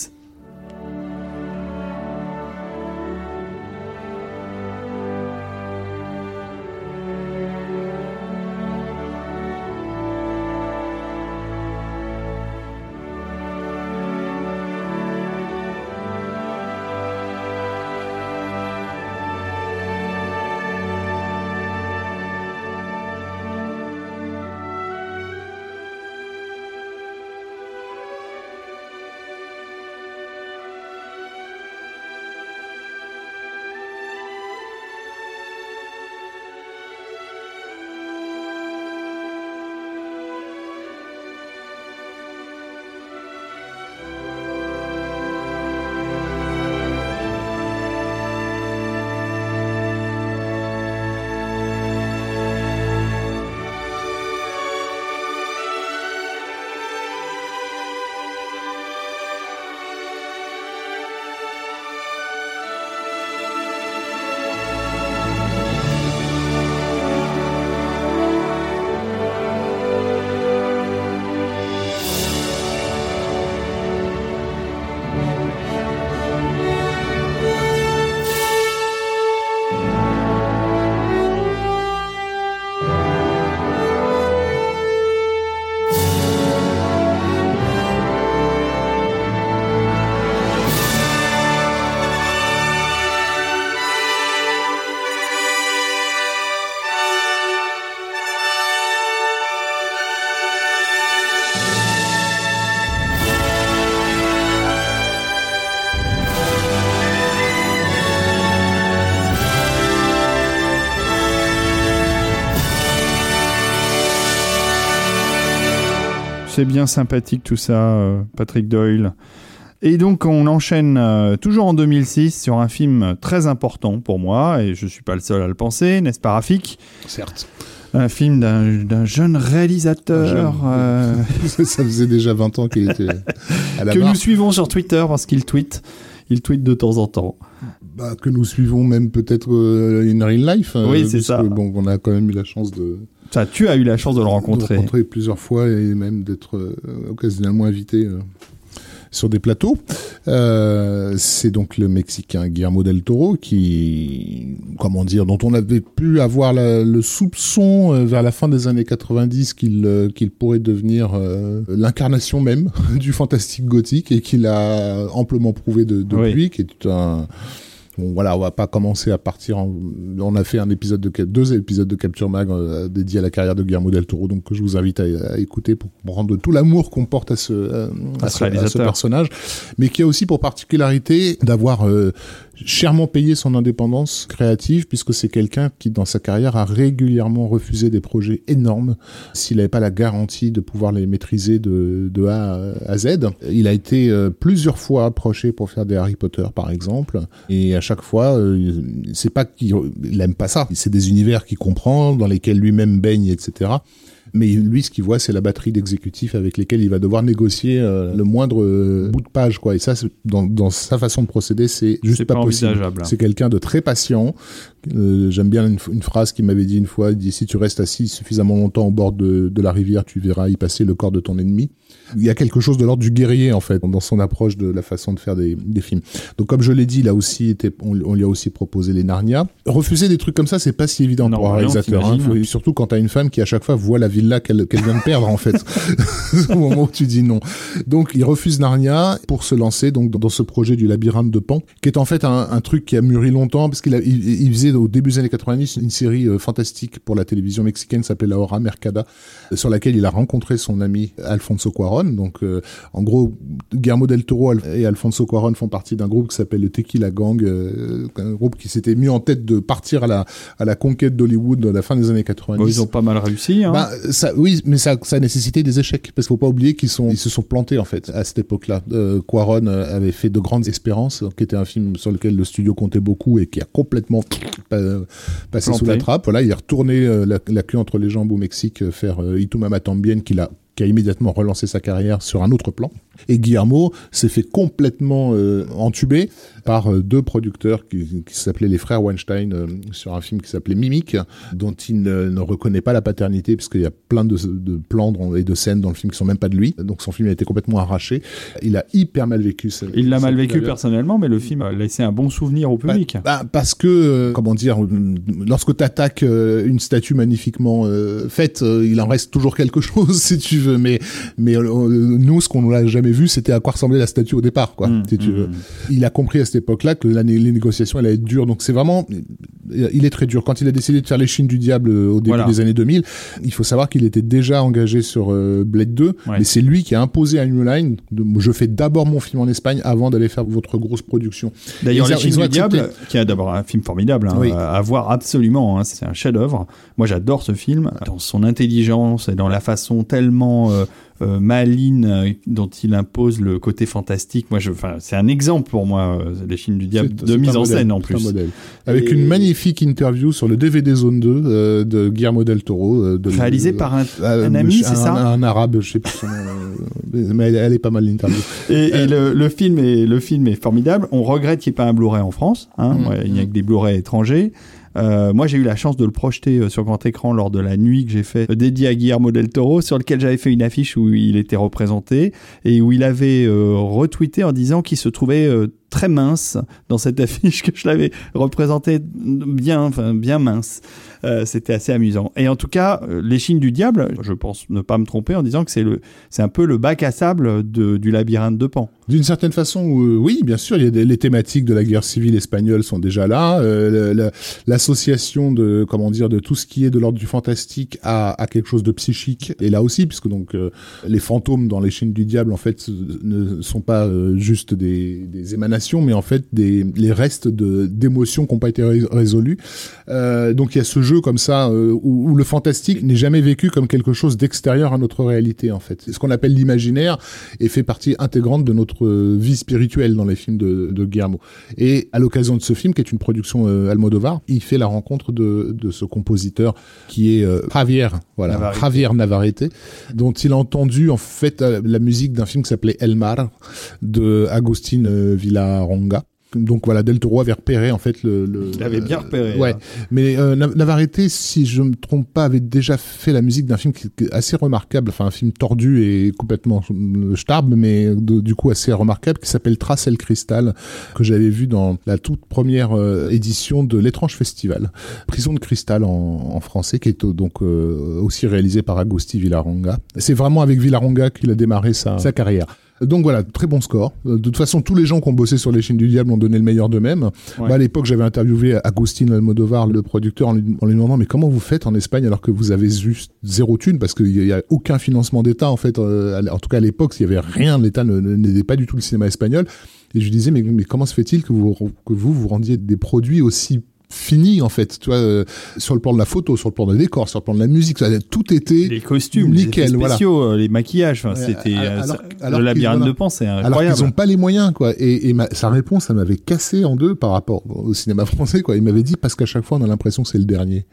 C'est bien sympathique tout ça, euh, Patrick Doyle. Et donc on enchaîne euh, toujours en 2006 sur un film très important pour moi, et je suis pas le seul à le penser, n'est-ce pas Rafik? Certes. Un film d'un jeune réalisateur euh, <laughs> ça faisait déjà 20 ans qu'il était à la que barre. nous suivons sur Twitter parce qu'il tweet. Il tweet de temps en temps. Bah, que nous suivons même peut-être euh, in real life. Oui, c'est ça. Bon, on a quand même eu la chance de, Ça, tu as eu la chance de le de rencontrer. rencontrer plusieurs fois et même d'être euh, occasionnellement invité euh, sur des plateaux. Euh, c'est donc le Mexicain Guillermo del Toro qui, comment dire, dont on avait pu avoir la- le soupçon euh, vers la fin des années 90 qu'il euh, qu'il pourrait devenir l'incarnation même <laughs> du fantastique gothique et qu'il a amplement prouvé de, depuis, qui est un Bon, voilà, on va pas commencer à partir. En... On a fait un épisode de deux épisodes de Capture Mag euh, dédiés à la carrière de Guillermo del Toro, donc que je vous invite à, à écouter pour comprendre tout l'amour qu'on porte à ce, euh, À à ce à ce personnage, mais qui a aussi pour particularité d'avoir euh, chèrement payé son indépendance créative, puisque c'est quelqu'un qui, dans sa carrière, a régulièrement refusé des projets énormes s'il n'avait pas la garantie de pouvoir les maîtriser de, A à Z. Il a été euh, plusieurs fois approché pour faire des Harry Potter, par exemple, et à chaque fois, euh, c'est pas qu'il il aime pas ça, c'est des univers qu'il comprend, dans lesquels lui-même baigne, etc. Mais lui, ce qu'il voit, c'est la batterie d'exécutifs avec lesquels il va devoir négocier euh, le moindre euh, bout de page, quoi. Et ça, dans, dans sa façon de procéder, c'est juste pas, pas possible. envisageable. C'est quelqu'un de très patient. Euh, J'aime bien une, une phrase qu'il m'avait dit une fois. Il dit si tu restes assis suffisamment longtemps au bord de, de la rivière, tu verras y passer le corps de ton ennemi. Il y a quelque chose de l'ordre du guerrier en fait dans son approche de la façon de faire des, des films. Donc comme je l'ai dit, a aussi on, on lui a aussi proposé les Narnia. Refuser des trucs comme ça, c'est pas si évident Non, pour un réalisateur. hein. Faut- surtout quand t'as une femme qui à chaque fois voit la villa qu'elle vient de perdre en fait <laughs> au moment où tu dis non. Donc il refuse Narnia pour se lancer donc dans ce projet du labyrinthe de Pan, qui est en fait un, un truc qui a mûri longtemps parce qu'il a- il, il faisait au début des années 90 une série euh, fantastique pour la télévision mexicaine s'appelait La Hora Mercada, euh, sur laquelle il a rencontré son ami Alfonso Cuaron. Donc euh, en gros, Guillermo del Toro et Alfonso Cuaron font partie d'un groupe qui s'appelle le Tequila Gang, euh, un groupe qui s'était mis en tête de partir à la à la conquête d'Hollywood à la fin des années 90. Bon, ils ont pas mal réussi. Hein. Bah, ça, oui, mais ça, ça a nécessité des échecs parce qu'il faut pas oublier qu'ils sont, ils se sont plantés en fait à cette époque-là. Euh, Quaron euh, avait fait de grandes espérances, qui était un film sur lequel le studio comptait beaucoup et qui a complètement passé Planté. sous la trappe. Voilà, il est retourné la, la queue entre les jambes au Mexique faire euh, Itumama Tambien, qu'il a qui a immédiatement relancé sa carrière sur un autre plan. Et Guillermo s'est fait complètement euh, entuber par euh, deux producteurs qui, qui s'appelaient les frères Weinstein euh, sur un film qui s'appelait Mimic, dont il ne, ne reconnaît pas la paternité puisqu'il y a plein de, de plans dans- et de scènes dans le film qui sont même pas de lui. Donc son film a été complètement arraché. Il a hyper mal vécu. il l'a mal vécu personnellement, mais le film a laissé un bon souvenir au public. Bah, parce que, euh, comment dire, lorsque tu attaques une statue magnifiquement faite, il en reste toujours quelque chose, <laughs> si tu veux. Mais, mais euh, nous, ce qu'on n'a jamais vu, c'était à quoi ressemblait la statue au départ, quoi. Mm, si tu mm, veux. mm. Il a compris à cette époque-là que la, les négociations allaient être dures. Donc c'est vraiment, il est très dur. Quand il a décidé de faire les Chines du diable euh, au début Voilà. des années 2000, il faut savoir qu'il était déjà engagé sur euh, Blade 2, Ouais. mais c'est lui qui a imposé à New Line de, je fais d'abord mon film en Espagne avant d'aller faire votre grosse production. D'ailleurs, Les a- Chines du. Diable, qui est d'abord un film formidable, hein, Oui. à voir absolument. hein, c'est un chef-d'œuvre. Moi, j'adore ce film dans son intelligence et dans la façon tellement euh, euh, maligne euh, dont il impose le côté fantastique. Moi, je, c'est un exemple pour moi, euh, Les Chines du Diable, de mise en modèle, scène en un plus. Avec Et- une magnifique interview sur le DVD Zone 2 euh, de Guillermo del Toro. de, Réalisé de- par un, euh, un ami, c'est ça un, un arabe, je sais plus son nom, mais elle, elle est pas mal l'interview. Et, et le, le film est le film est formidable. On regrette qu'il n'y ait pas un Blu-ray en France. Hein. Mm. Ouais, il n'y a que des Blu-ray étrangers. Euh, moi, j'ai eu la chance de le projeter euh, sur grand écran lors de la nuit que j'ai fait euh, dédiée à Guillermo del Toro, sur lequel j'avais fait une affiche où il était représenté et où il avait retweeté en disant qu'il se trouvait très mince dans cette affiche que je l'avais représenté bien, enfin bien mince. Euh, C'était assez amusant. Et en tout cas, euh, les Chines du diable, je pense ne pas me tromper en disant que c'est le, c'est un peu le bac à sable de, du labyrinthe de Pan. D'une certaine façon, euh, oui, bien sûr, il y a les thématiques de la guerre civile espagnole sont déjà là. L'association de comment dire de tout ce qui est de l'ordre du fantastique à, quelque chose de psychique est là aussi, puisque donc les fantômes dans les Chines du diable en fait ne sont pas juste des émanations informations, mais en fait des les restes de d'émotions qui n'ont pas été résolues. Euh, donc il y a ce jeu comme ça euh, où, où, le fantastique n'est jamais vécu comme quelque chose d'extérieur à notre réalité en fait. C'est ce qu'on appelle l'imaginaire et fait partie intégrante de notre vie spirituelle dans les films de, de Guillermo. Et à l'occasion de ce film, qui est une production euh, Almodovar, il fait la rencontre de, de ce compositeur qui est Javier, voilà, Navarrete. Javier Navarrete, dont il a entendu en fait la musique d'un film qui s'appelait El Mar de Agustin Villaronga donc voilà, Del Toro avait repéré en fait le. le Il avait bien repéré. ouais, hein. mais euh, Navarrete, si je me trompe pas, avait déjà fait la musique d'un film qui est assez remarquable, enfin un film tordu et complètement starbe, mais de, du coup assez remarquable, qui s'appelle Trace el Cristal, que j'avais vu dans la toute première euh, édition de l'étrange festival, Prison de cristal en, en français, qui est donc euh, aussi réalisé par Agosti Villaronga. C'est vraiment avec Villaronga qu'il a démarré sa, sa carrière. Donc voilà, très bon score. De toute façon, tous les gens qui ont bossé sur les Chines du Diable ont donné le meilleur d'eux-mêmes. Ouais. Bah, à l'époque, j'avais interviewé Agustin Almodovar, le producteur, en lui, en lui, demandant mais comment vous faites en Espagne alors que vous avez juste zéro thune? Parce qu'il n'y a aucun financement d'État en fait. Euh, en tout cas à l'époque, il n'y avait rien. L'État n'aidait pas du tout le cinéma espagnol. Et je lui disais mais, mais comment se fait-il que vous, que vous vous rendiez des produits aussi fini en fait tu vois euh, sur le plan de la photo sur le plan des décors sur le plan de la musique tout été les costumes nickel les spéciaux voilà. les maquillages enfin, c'était le labyrinthe voilà. de Pan c'est incroyable alors qu'ils ont pas les moyens quoi et, et ma, sa réponse ça m'avait cassé en deux par rapport au cinéma <laughs> français quoi il m'avait dit parce qu'à chaque fois on a l'impression que c'est le dernier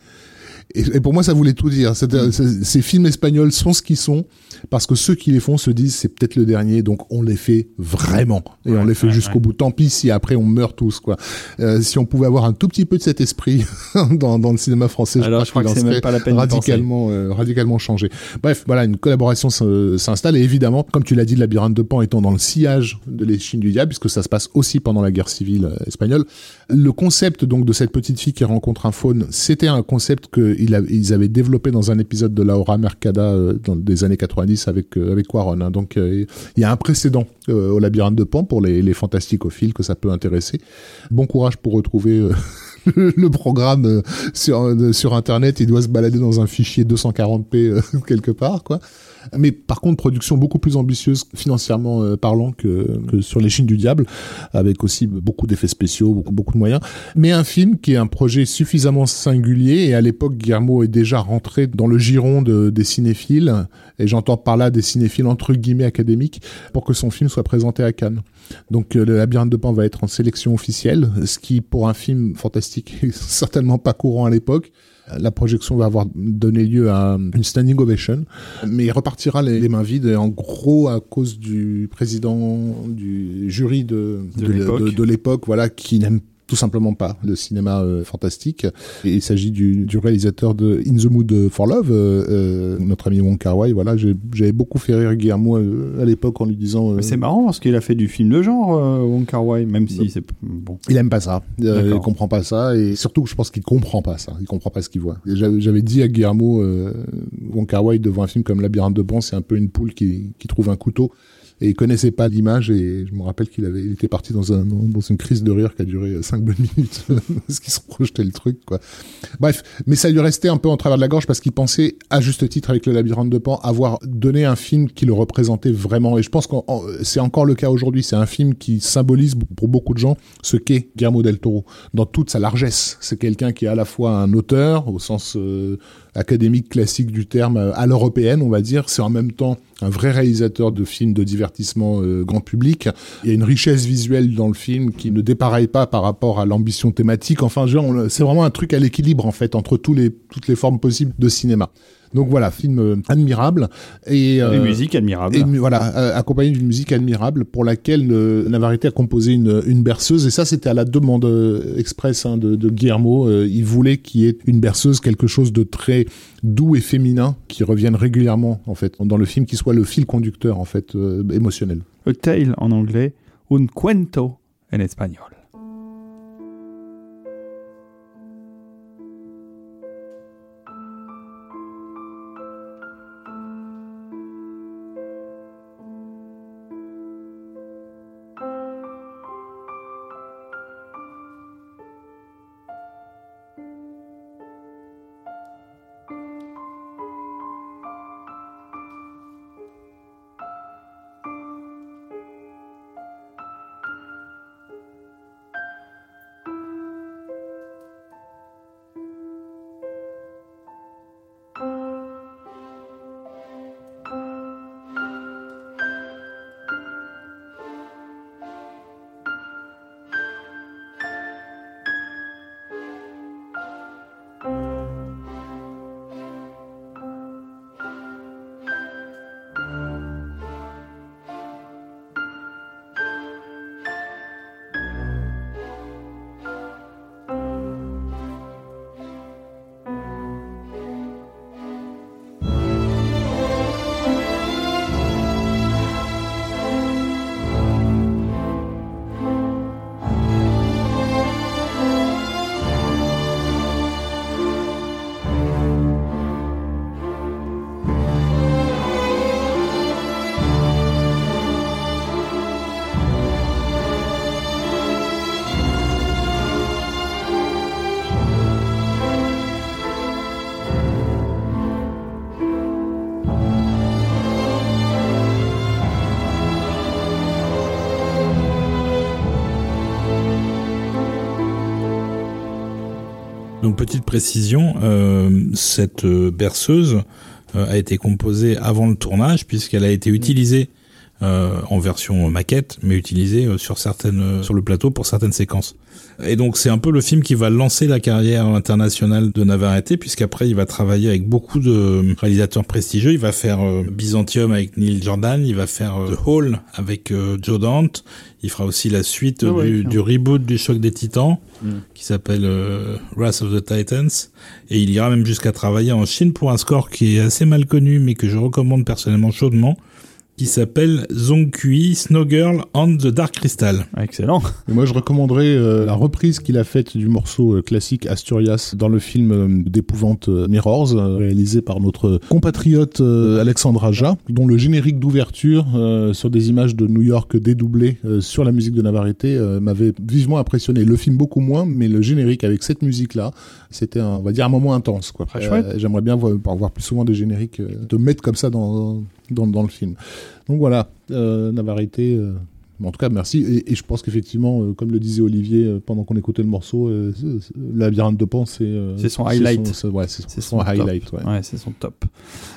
et, et, pour moi, ça voulait tout dire. Mmh. Ces films espagnols sont ce qu'ils sont parce que ceux qui les font se disent c'est peut-être le dernier, donc on les fait vraiment et ouais, on les fait ouais, jusqu'au ouais. bout. Tant pis si après on meurt tous quoi. Euh, si on pouvait avoir un tout petit peu de cet esprit <laughs> dans, dans le cinéma français, Alors, je crois, je crois que c'est même pas la peine radicalement euh, radicalement changé. Bref, voilà, une collaboration s'installe et évidemment, comme tu l'as dit, le labyrinthe de Pan étant dans le sillage de les Chines du diable, puisque ça se passe aussi pendant la guerre civile euh, espagnole. Le concept donc de cette petite fille qui rencontre un faune, c'était un concept que ils avaient développé dans un épisode de Laura Mercada euh, dans des années 90 avec euh, avec Quaron. Hein. Donc euh, il y a un précédent au labyrinthe de Pan pour les, les fantasticophiles que ça peut intéresser. Bon courage pour retrouver <laughs> le programme sur sur internet. Il doit se balader dans un fichier 240p <laughs> quelque part quoi mais par contre production beaucoup plus ambitieuse financièrement euh, parlant que, que, sur les Chines du diable avec aussi beaucoup d'effets spéciaux beaucoup, beaucoup de moyens. Mais un film qui est un projet suffisamment singulier et à l'époque Guillermo est déjà rentré dans le giron de, des cinéphiles et j'entends par là des cinéphiles entre guillemets académiques pour que son film soit présenté à Cannes. Donc euh, le labyrinthe de Pan va être en sélection officielle ce qui pour un film fantastique <laughs> est certainement pas courant à l'époque la projection va avoir donné lieu à une standing ovation, mais il repartira les, les mains vides, et en gros à cause du président du jury de, de, de l'époque, voilà, qui n'aime tout simplement pas le cinéma euh, fantastique. Et il s'agit du, du, réalisateur de In the Mood for Love, euh, euh, notre ami Wong Kar Wai. Voilà, j'avais beaucoup fait rire Guillermo euh, à l'époque en lui disant. Mais c'est marrant parce qu'il a fait du film de genre Wong Kar Wai, même si c'est bon. Il aime pas ça. il comprend pas ça et surtout, je pense qu'il comprend pas ça. Il comprend pas ce qu'il voit. J'avais dit à Guillermo, Wong Kar Wai devant un film comme Labyrinthe de Pan, c'est un peu une poule qui, qui trouve un couteau et il connaissait pas l'image et je me rappelle qu'il avait il était parti dans un dans une crise de rire qui a duré cinq bonnes <laughs> minutes parce qu'il se projetait le truc quoi. Bref mais ça lui restait un peu en travers de la gorge parce qu'il pensait à juste titre avec le labyrinthe de Pan avoir donné un film qui le représentait vraiment. Et je pense que c'est encore le cas aujourd'hui. C'est un film qui symbolise pour beaucoup de gens ce qu'est Guillermo del Toro. Dans toute sa largesse c'est quelqu'un qui est à la fois un auteur au sens euh, académique classique du terme à l'européenne, on va dire. C'est en même temps un vrai réalisateur de films de divertissement euh, grand public. Il y a une richesse visuelle dans le film qui ne dépareille pas par rapport à l'ambition thématique. Enfin, c'est vraiment un truc à l'équilibre en fait entre toutes les formes possibles de cinéma. Donc voilà, film euh, admirable et euh, musique admirable. Et voilà, euh, accompagné d'une musique admirable pour laquelle euh, Navarrete a composé une, une berceuse et ça c'était à la demande euh, express hein, de, de Guillermo. Euh, il voulait qu'il y ait une berceuse, quelque chose de très doux et féminin qui revienne régulièrement en fait dans le film, qui soit le fil conducteur en fait émotionnel. A tale en anglais, un cuento en espagnol. Petite précision, euh, cette euh, berceuse euh, a été composée avant le tournage puisqu'elle a été utilisée en version maquette, mais utilisée sur certaines sur le plateau pour certaines séquences. Et donc c'est un peu le film qui va lancer la carrière internationale de Navarrete, puisqu'après il va travailler avec beaucoup de réalisateurs prestigieux. Il va faire euh, Byzantium avec Neil Jordan, il va faire euh, The Hall avec euh, Joe Dante. Il fera aussi la suite Ah du, du reboot du Choc des Titans, Mm. qui s'appelle Wrath of the Titans. Et il ira même jusqu'à travailler en Chine pour un score qui est assez mal connu, mais que je recommande personnellement chaudement, qui s'appelle Zongkui, Snow Girl and the Dark Crystal. Excellent. Et moi, je recommanderais euh, la reprise qu'il a faite du morceau euh, classique Asturias dans le film euh, d'épouvante euh, Mirrors, euh, réalisé par notre compatriote euh, Alexandre Aja, dont le générique d'ouverture euh, sur des images de New York dédoublées euh, sur la musique de Navarrete euh, m'avait vivement impressionné. Le film beaucoup moins, mais le générique avec cette musique-là, c'était un, on va dire un moment intense. Quoi. Très chouette. J'aimerais bien voir, voir plus souvent des génériques euh, de mettre comme ça dans, dans, dans le film. Donc voilà, euh, Navarrete. euh, en tout cas, merci. Et, et je pense qu'effectivement, euh, comme le disait Olivier euh, pendant qu'on écoutait le morceau, Labyrinthe de Pan, c'est son highlight. c'est- ouais, c'est C'est son, son highlight. ouais. Ouais, c'est son top.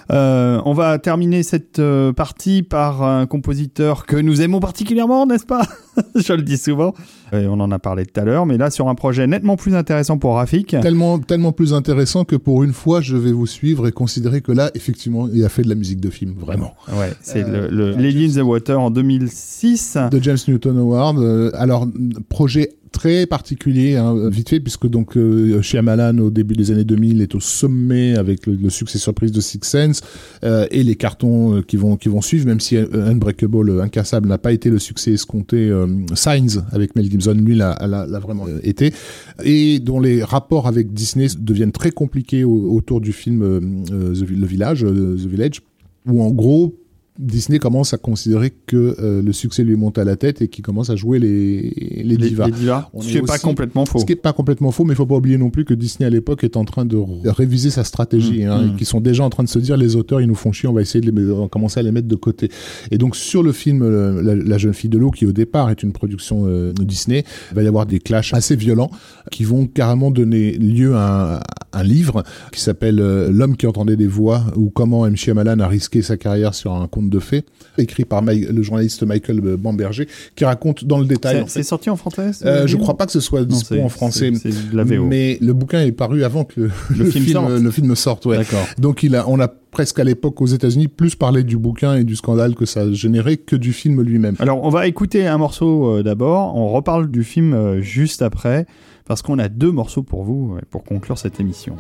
On va terminer cette partie par un compositeur que nous aimons particulièrement, n'est-ce pas? <laughs> Je le dis souvent. Et on en a parlé tout à l'heure, mais là sur un projet nettement plus intéressant pour Rafik. Tellement, tellement plus intéressant que pour une fois, je vais vous suivre et considérer que là, effectivement, il a fait de la musique de film, vraiment. Ouais, c'est Euh, le, le Lady in the Water en 2006. De James Newton Howard. euh, alors, projet très particulier, hein, vite fait, puisque donc euh, Shyamalan, au début des années 2000, est au sommet avec le, le succès surprise de Six Sense euh, et les cartons euh, qui vont qui vont suivre, même si euh, Unbreakable, euh, Incassable, n'a pas été le succès escompté. Euh, Signs avec Mel Gibson, lui, l'a, l'a, l'a vraiment été, et dont les rapports avec Disney deviennent très compliqués au- autour du film The, Le Village, The Village, où en gros Disney commence à considérer que euh, le succès lui monte à la tête et qu'il commence à jouer les, divas. les divas. On Ce qui n'est pas complètement faux. Ce qui est pas complètement faux, mais il faut pas oublier non plus que Disney à l'époque est en train de r- réviser sa stratégie, Mmh, hein, mmh. qu'ils sont déjà en train de se dire les auteurs ils nous font chier, on va essayer de les, mettre- on va commencer à les mettre de côté. Et donc sur le film euh, la, La jeune fille de l'eau qui au départ est une production euh, de Disney, il va y avoir des clashs assez violents qui vont carrément donner lieu à un, un livre qui s'appelle L'homme qui entendait des voix ou comment M. Shyamalan a risqué sa carrière sur un conte de fées, écrit par le journaliste Michael Bamberger, qui raconte dans le détail. C'est en fait, c'est sorti en français euh, je crois pas que ce soit dispo en français. la VO. Mais le bouquin est paru avant que le, Le film sorte. le film sorte. Ouais. Donc il a, on a presque à l'époque aux États-Unis plus parlé du bouquin et du scandale que ça a généré que du film lui-même. Alors, on va écouter un morceau euh, d'abord. On reparle du film euh, juste après, parce qu'on a deux morceaux pour vous euh, pour conclure cette émission.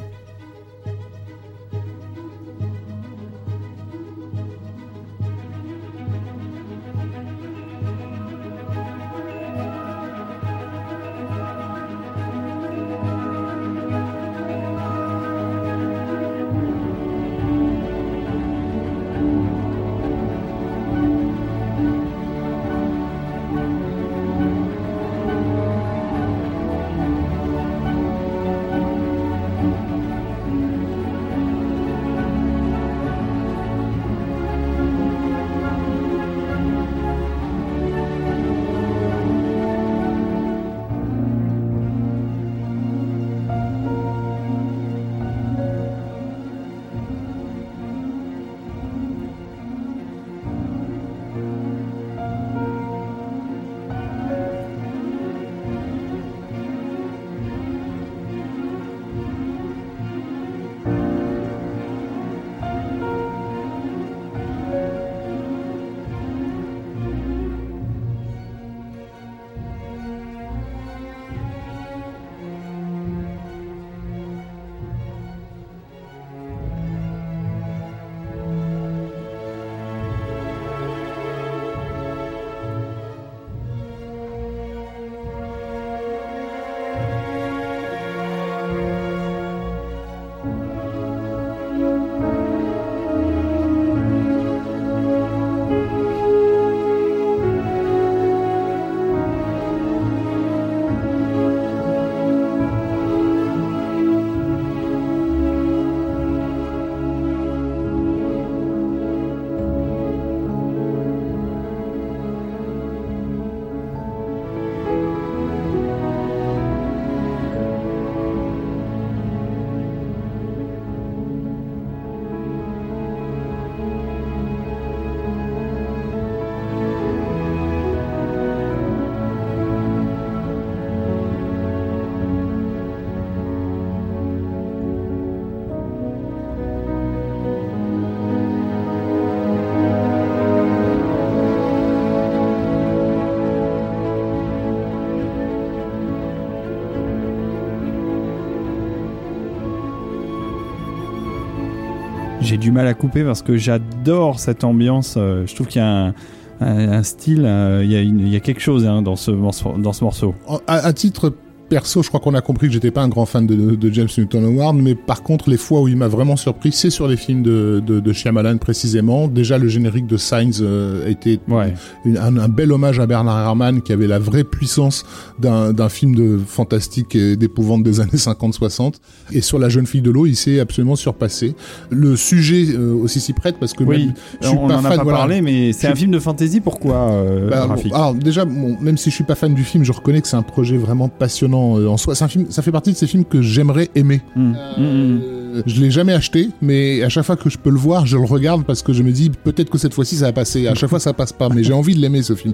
Mal à couper parce que j'adore cette ambiance. euh, je trouve qu'il y a un, style, euh, il y, a quelque chose hein, dans, ce morceau, dans ce morceau. À titre perso, je crois qu'on a compris que j'étais pas un grand fan de, de James Newton Howard, mais par contre, les fois où il m'a vraiment surpris, c'est sur les films de, de, de Shyamalan précisément. Déjà, le générique de Signs euh, était Ouais. un, un bel hommage à Bernard Herrmann qui avait la vraie puissance d'un film de fantastique et d'épouvante des années 50-60. Et sur la jeune fille de l'eau, il s'est absolument surpassé. Le sujet euh, aussi s'y prête parce que Oui, même, je suis on pas en a fan, pas voilà. parlé, mais c'est un film de fantasy. Pourquoi, euh, Bah, bon, alors déjà, bon, même si je suis pas fan du film, je reconnais que c'est un projet vraiment passionnant euh, en soi. C'est un film, ça fait partie de ces films que j'aimerais aimer. Hum. Euh, je l'ai jamais acheté, mais à chaque fois que je peux le voir, je le regarde parce que je me dis peut-être que cette fois-ci ça va passer. À chaque fois ça passe pas, mais j'ai envie de l'aimer ce film.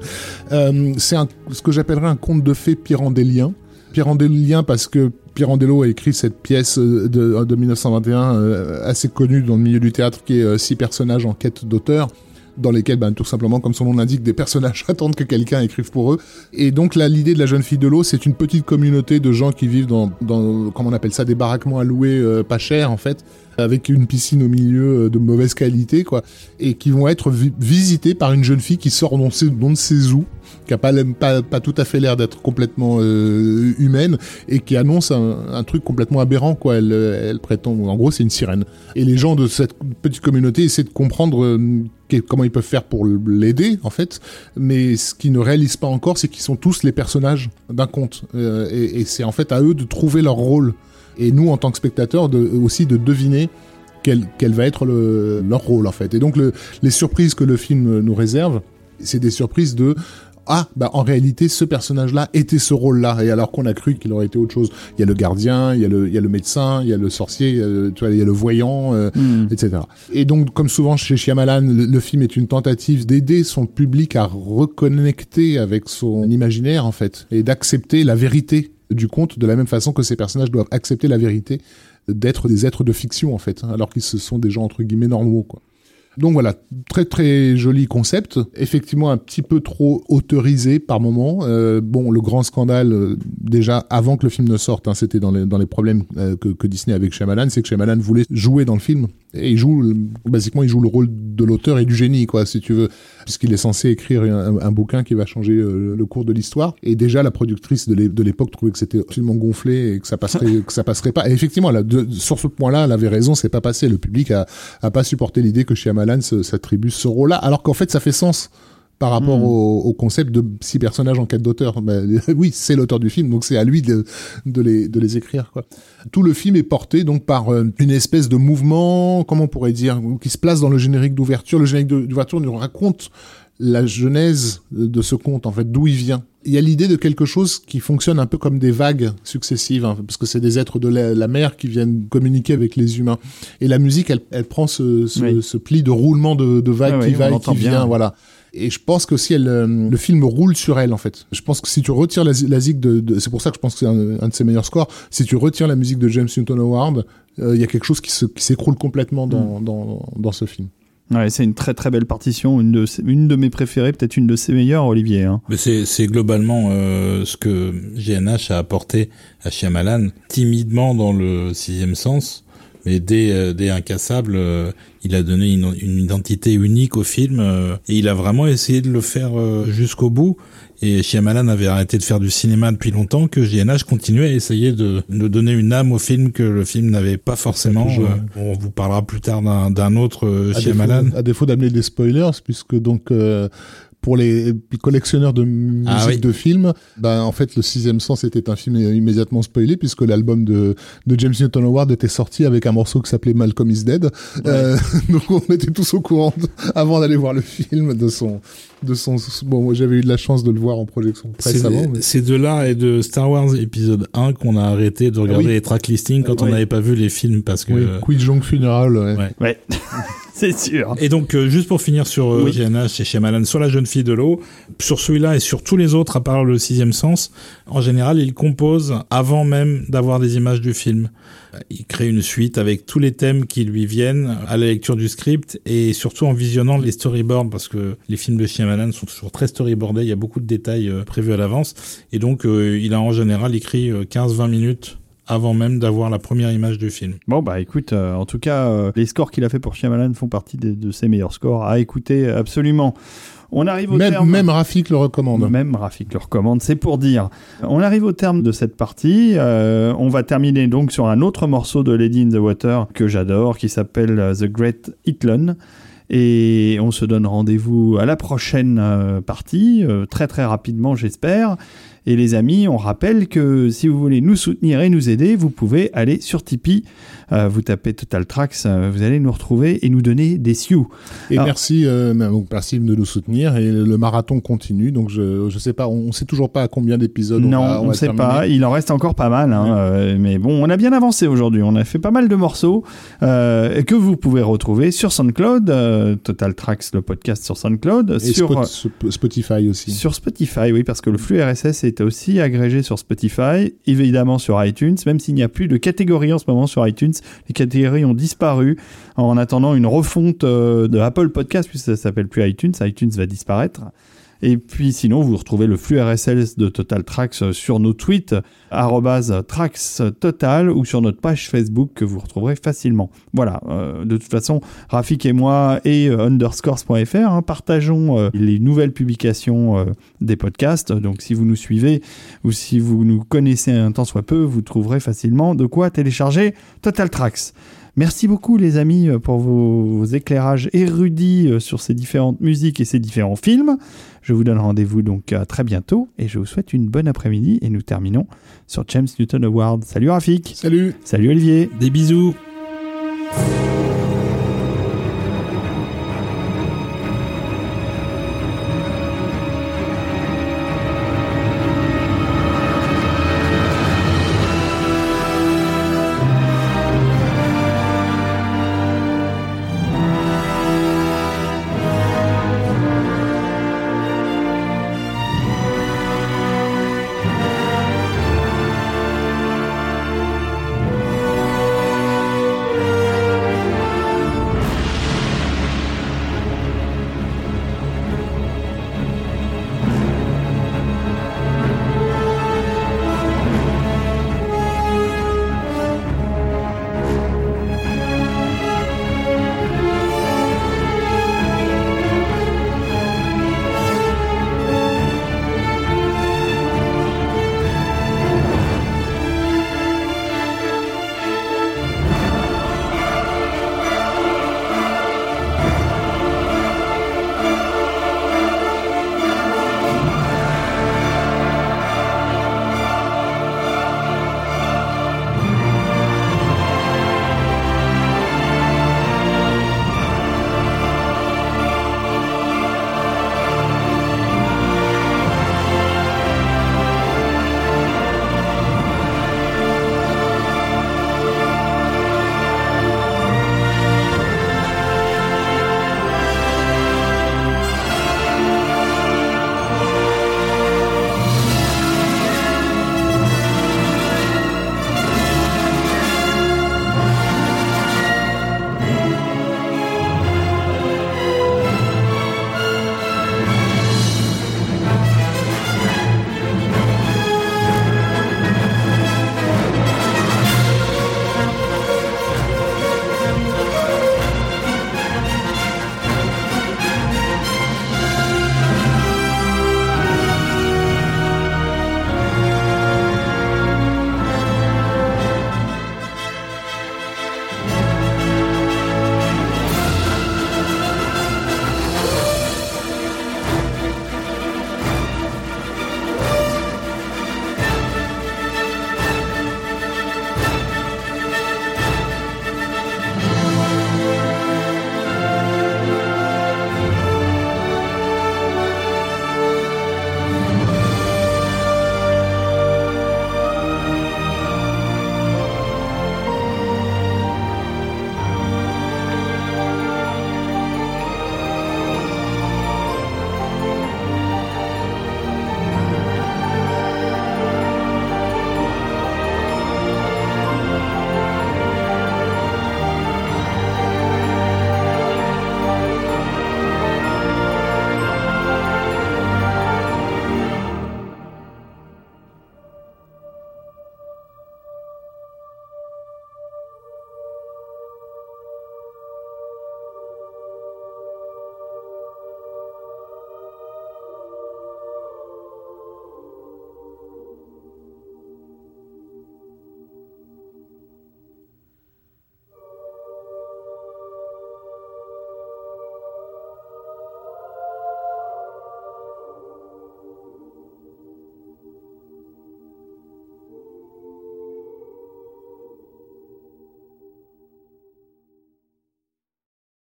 Euh, c'est ce que j'appellerais un conte de fées pyrandélien. Pyrandélien parce que Pirandello a écrit cette pièce euh, de, de 1921 euh, assez connue dans le milieu du théâtre qui est euh, six personnages en quête d'auteur dans lesquels, ben, tout simplement, comme son nom l'indique, des personnages <laughs> attendent que quelqu'un écrive pour eux. Et donc là, l'idée de la jeune fille de l'eau, c'est une petite communauté de gens qui vivent dans, dans comment on appelle ça, des baraquements à louer euh, pas cher en fait, avec une piscine au milieu euh, de mauvaise qualité, quoi, et qui vont être vi- visités par une jeune fille qui sort ne sait, ne sait où, qui a pas, tout à fait l'air d'être complètement euh, humaine et qui annonce un, truc complètement aberrant, quoi. Elle, euh, elle prétend, en gros, c'est une sirène. Et les gens de cette petite communauté essaient de comprendre euh, comment ils peuvent faire pour l'aider, en fait. Mais ce qu'ils ne réalisent pas encore, c'est qu'ils sont tous les personnages d'un conte. Et c'est en fait à eux de trouver leur rôle. Et nous, en tant que spectateurs, aussi de deviner quel, quel va être le, leur rôle, en fait. Et donc, le, les surprises que le film nous réserve, c'est des surprises de ah bah en réalité ce personnage là était ce rôle là et alors qu'on a cru qu'il aurait été autre chose. Il y a le gardien il y a le il y a le médecin il y a le sorcier il y a le, tu vois, il y a le voyant euh, Hum. etc et donc comme souvent chez Shyamalan le, le film est une tentative d'aider son public à reconnecter avec son imaginaire en fait et d'accepter la vérité du conte de la même façon que ces personnages doivent accepter la vérité d'être des êtres de fiction en fait alors qu'ils se sont des gens entre guillemets normaux quoi donc voilà, très très joli concept, effectivement un petit peu trop autorisé par moment. Euh, bon, le grand scandale, euh, déjà avant que le film ne sorte, hein, c'était dans les, dans les problèmes euh, que, Disney avait avec Shyamalan, c'est que Shyamalan voulait jouer dans le film. Et il joue, basiquement, il joue le rôle de l'auteur et du génie, quoi, si tu veux, puisqu'il est censé écrire un, bouquin qui va changer le cours de l'histoire. Et déjà, la productrice de l'é- de l'époque trouvait que c'était absolument gonflé et que ça passerait, que ça passerait pas. Et effectivement, sur ce point-là, elle avait raison, c'est pas passé. Le public a, a pas supporté l'idée que Shyamalan s'attribue ce rôle-là, alors qu'en fait, ça fait sens par rapport Mm. au, au concept de six personnages en quête d'auteur. Ben, <laughs> oui, c'est l'auteur du film, donc c'est à lui de, de, les, de les écrire. Quoi. Tout le film est porté donc par euh, une espèce de mouvement, comment on pourrait dire, qui se place dans le générique d'ouverture. Le générique d'ouverture nous raconte la genèse de ce conte, en fait, d'où il vient. Il y a l'idée de quelque chose qui fonctionne un peu comme des vagues successives, hein, parce que c'est des êtres de la, la mer qui viennent communiquer avec les humains. Et la musique, elle, elle prend ce, ce, Oui. ce pli de roulement de, de vagues Ouais, qui va et qui bien. vient, voilà. Et je pense que si elle, euh, le film roule sur elle en fait. Je pense que si tu retires la, la zig de, de- c'est pour ça que je pense que c'est un, un de ses meilleurs scores. Si tu retires la musique de James Newton Howard, euh, il y a quelque chose qui s'écroule complètement Mm. dans, dans, dans ce film. Ouais, c'est une très très belle partition, une de, une de mes préférées, peut-être une de ses meilleures, Olivier. Hein. Mais c'est, globalement euh, ce que GNH a apporté à Shyamalan, timidement dans le sixième sens, mais dès, euh, dès Incassable, euh, il a donné une, une identité unique au film euh, et il a vraiment essayé de le faire jusqu'au bout. Et Shyamalan avait arrêté de faire du cinéma depuis longtemps, que GNH continuait à essayer de, de donner une âme au film que le film n'avait pas forcément. Euh, on vous parlera plus tard d'un, autre euh, Shyamalan. défaut, à défaut d'amener des spoilers, puisque donc euh, pour les collectionneurs de musique Ah oui. de films, ben en fait le sixième sens était un film immédiatement spoilé puisque l'album de, de James Newton Howard était sorti avec un morceau qui s'appelait Malcolm is Dead. Euh, <laughs> donc on était tous au courant de- avant d'aller voir le film de son de son bon moi j'avais eu de la chance de le voir en projection mais- c'est de là et de Star Wars épisode 1 qu'on a arrêté de regarder Ah oui. les track listings quand on n'avait pas vu les films parce que Oui, Qui Jong Funeral. ouais. Ouais. Ouais, <laughs> c'est sûr. et donc euh, juste pour finir sur euh, Oui. GNH et Shyamalan sur la jeune fille de l'eau sur celui-là et sur tous les autres à part le sixième sens en général il compose avant même d'avoir des images du film il crée une suite avec tous les thèmes qui lui viennent à la lecture du script et surtout en visionnant les storyboards parce que les films de Shyamalan sont toujours très storyboardés, il y a beaucoup de détails euh, prévus à l'avance et donc euh, il a en général écrit euh, 15-20 minutes avant même d'avoir la première image du film. Bon bah écoute, euh, en tout cas, euh, les scores qu'il a fait pour Shyamalan font partie de, de ses meilleurs scores à écouter absolument. On arrive au Même, terme. même Rafik le recommande. Même Rafik le recommande, c'est pour dire. On arrive au terme de cette partie. Euh, on va terminer donc sur un autre morceau de Lady in the Water que j'adore, qui s'appelle The Great Hitlon. Et on se donne rendez-vous à la prochaine partie, très très rapidement j'espère. Et les amis, on rappelle que si vous voulez nous soutenir et nous aider, vous pouvez aller sur Tipeee, euh, vous tapez Total Tracks, euh, vous allez nous retrouver et nous donner des sioux. Et Alors- merci, euh, donc merci de nous soutenir. Et le marathon continue. Donc je, je sais pas, on, on sait toujours pas à combien d'épisodes Non, on va, on va ne sait terminer. pas. Il en reste encore pas mal. hein, Ouais. mais bon, on a bien avancé aujourd'hui. On a fait pas mal de morceaux que vous pouvez retrouver sur SoundCloud, Total Tracks, le podcast sur SoundCloud, Et sur, Spot- Sp- Spotify aussi. sur Spotify, oui, parce que le flux RSS est aussi agrégé sur Spotify, évidemment sur iTunes, même s'il n'y a plus de catégories en ce moment sur iTunes. Les catégories ont disparu en attendant une refonte euh, de Apple Podcast, puisque ça s'appelle plus iTunes. iTunes va disparaître. Et puis sinon, vous retrouvez le flux RSS de Total Tracks sur nos tweets, arrobase Tracks Total, ou sur notre page Facebook que vous retrouverez facilement. Voilà, euh, de toute façon, Rafik et moi et euh, underscores.fr hein, partageons euh, les nouvelles publications des podcasts. Donc si vous nous suivez ou si vous nous connaissez un temps soit peu, vous trouverez facilement de quoi télécharger Total Tracks. Merci beaucoup les amis pour vos, éclairages érudits sur ces différentes musiques et ces différents films. Je vous donne rendez-vous donc à très bientôt et je vous souhaite une bonne après-midi et nous terminons sur James Newton Award. Salut Rafik, Salut salut Olivier. Des bisous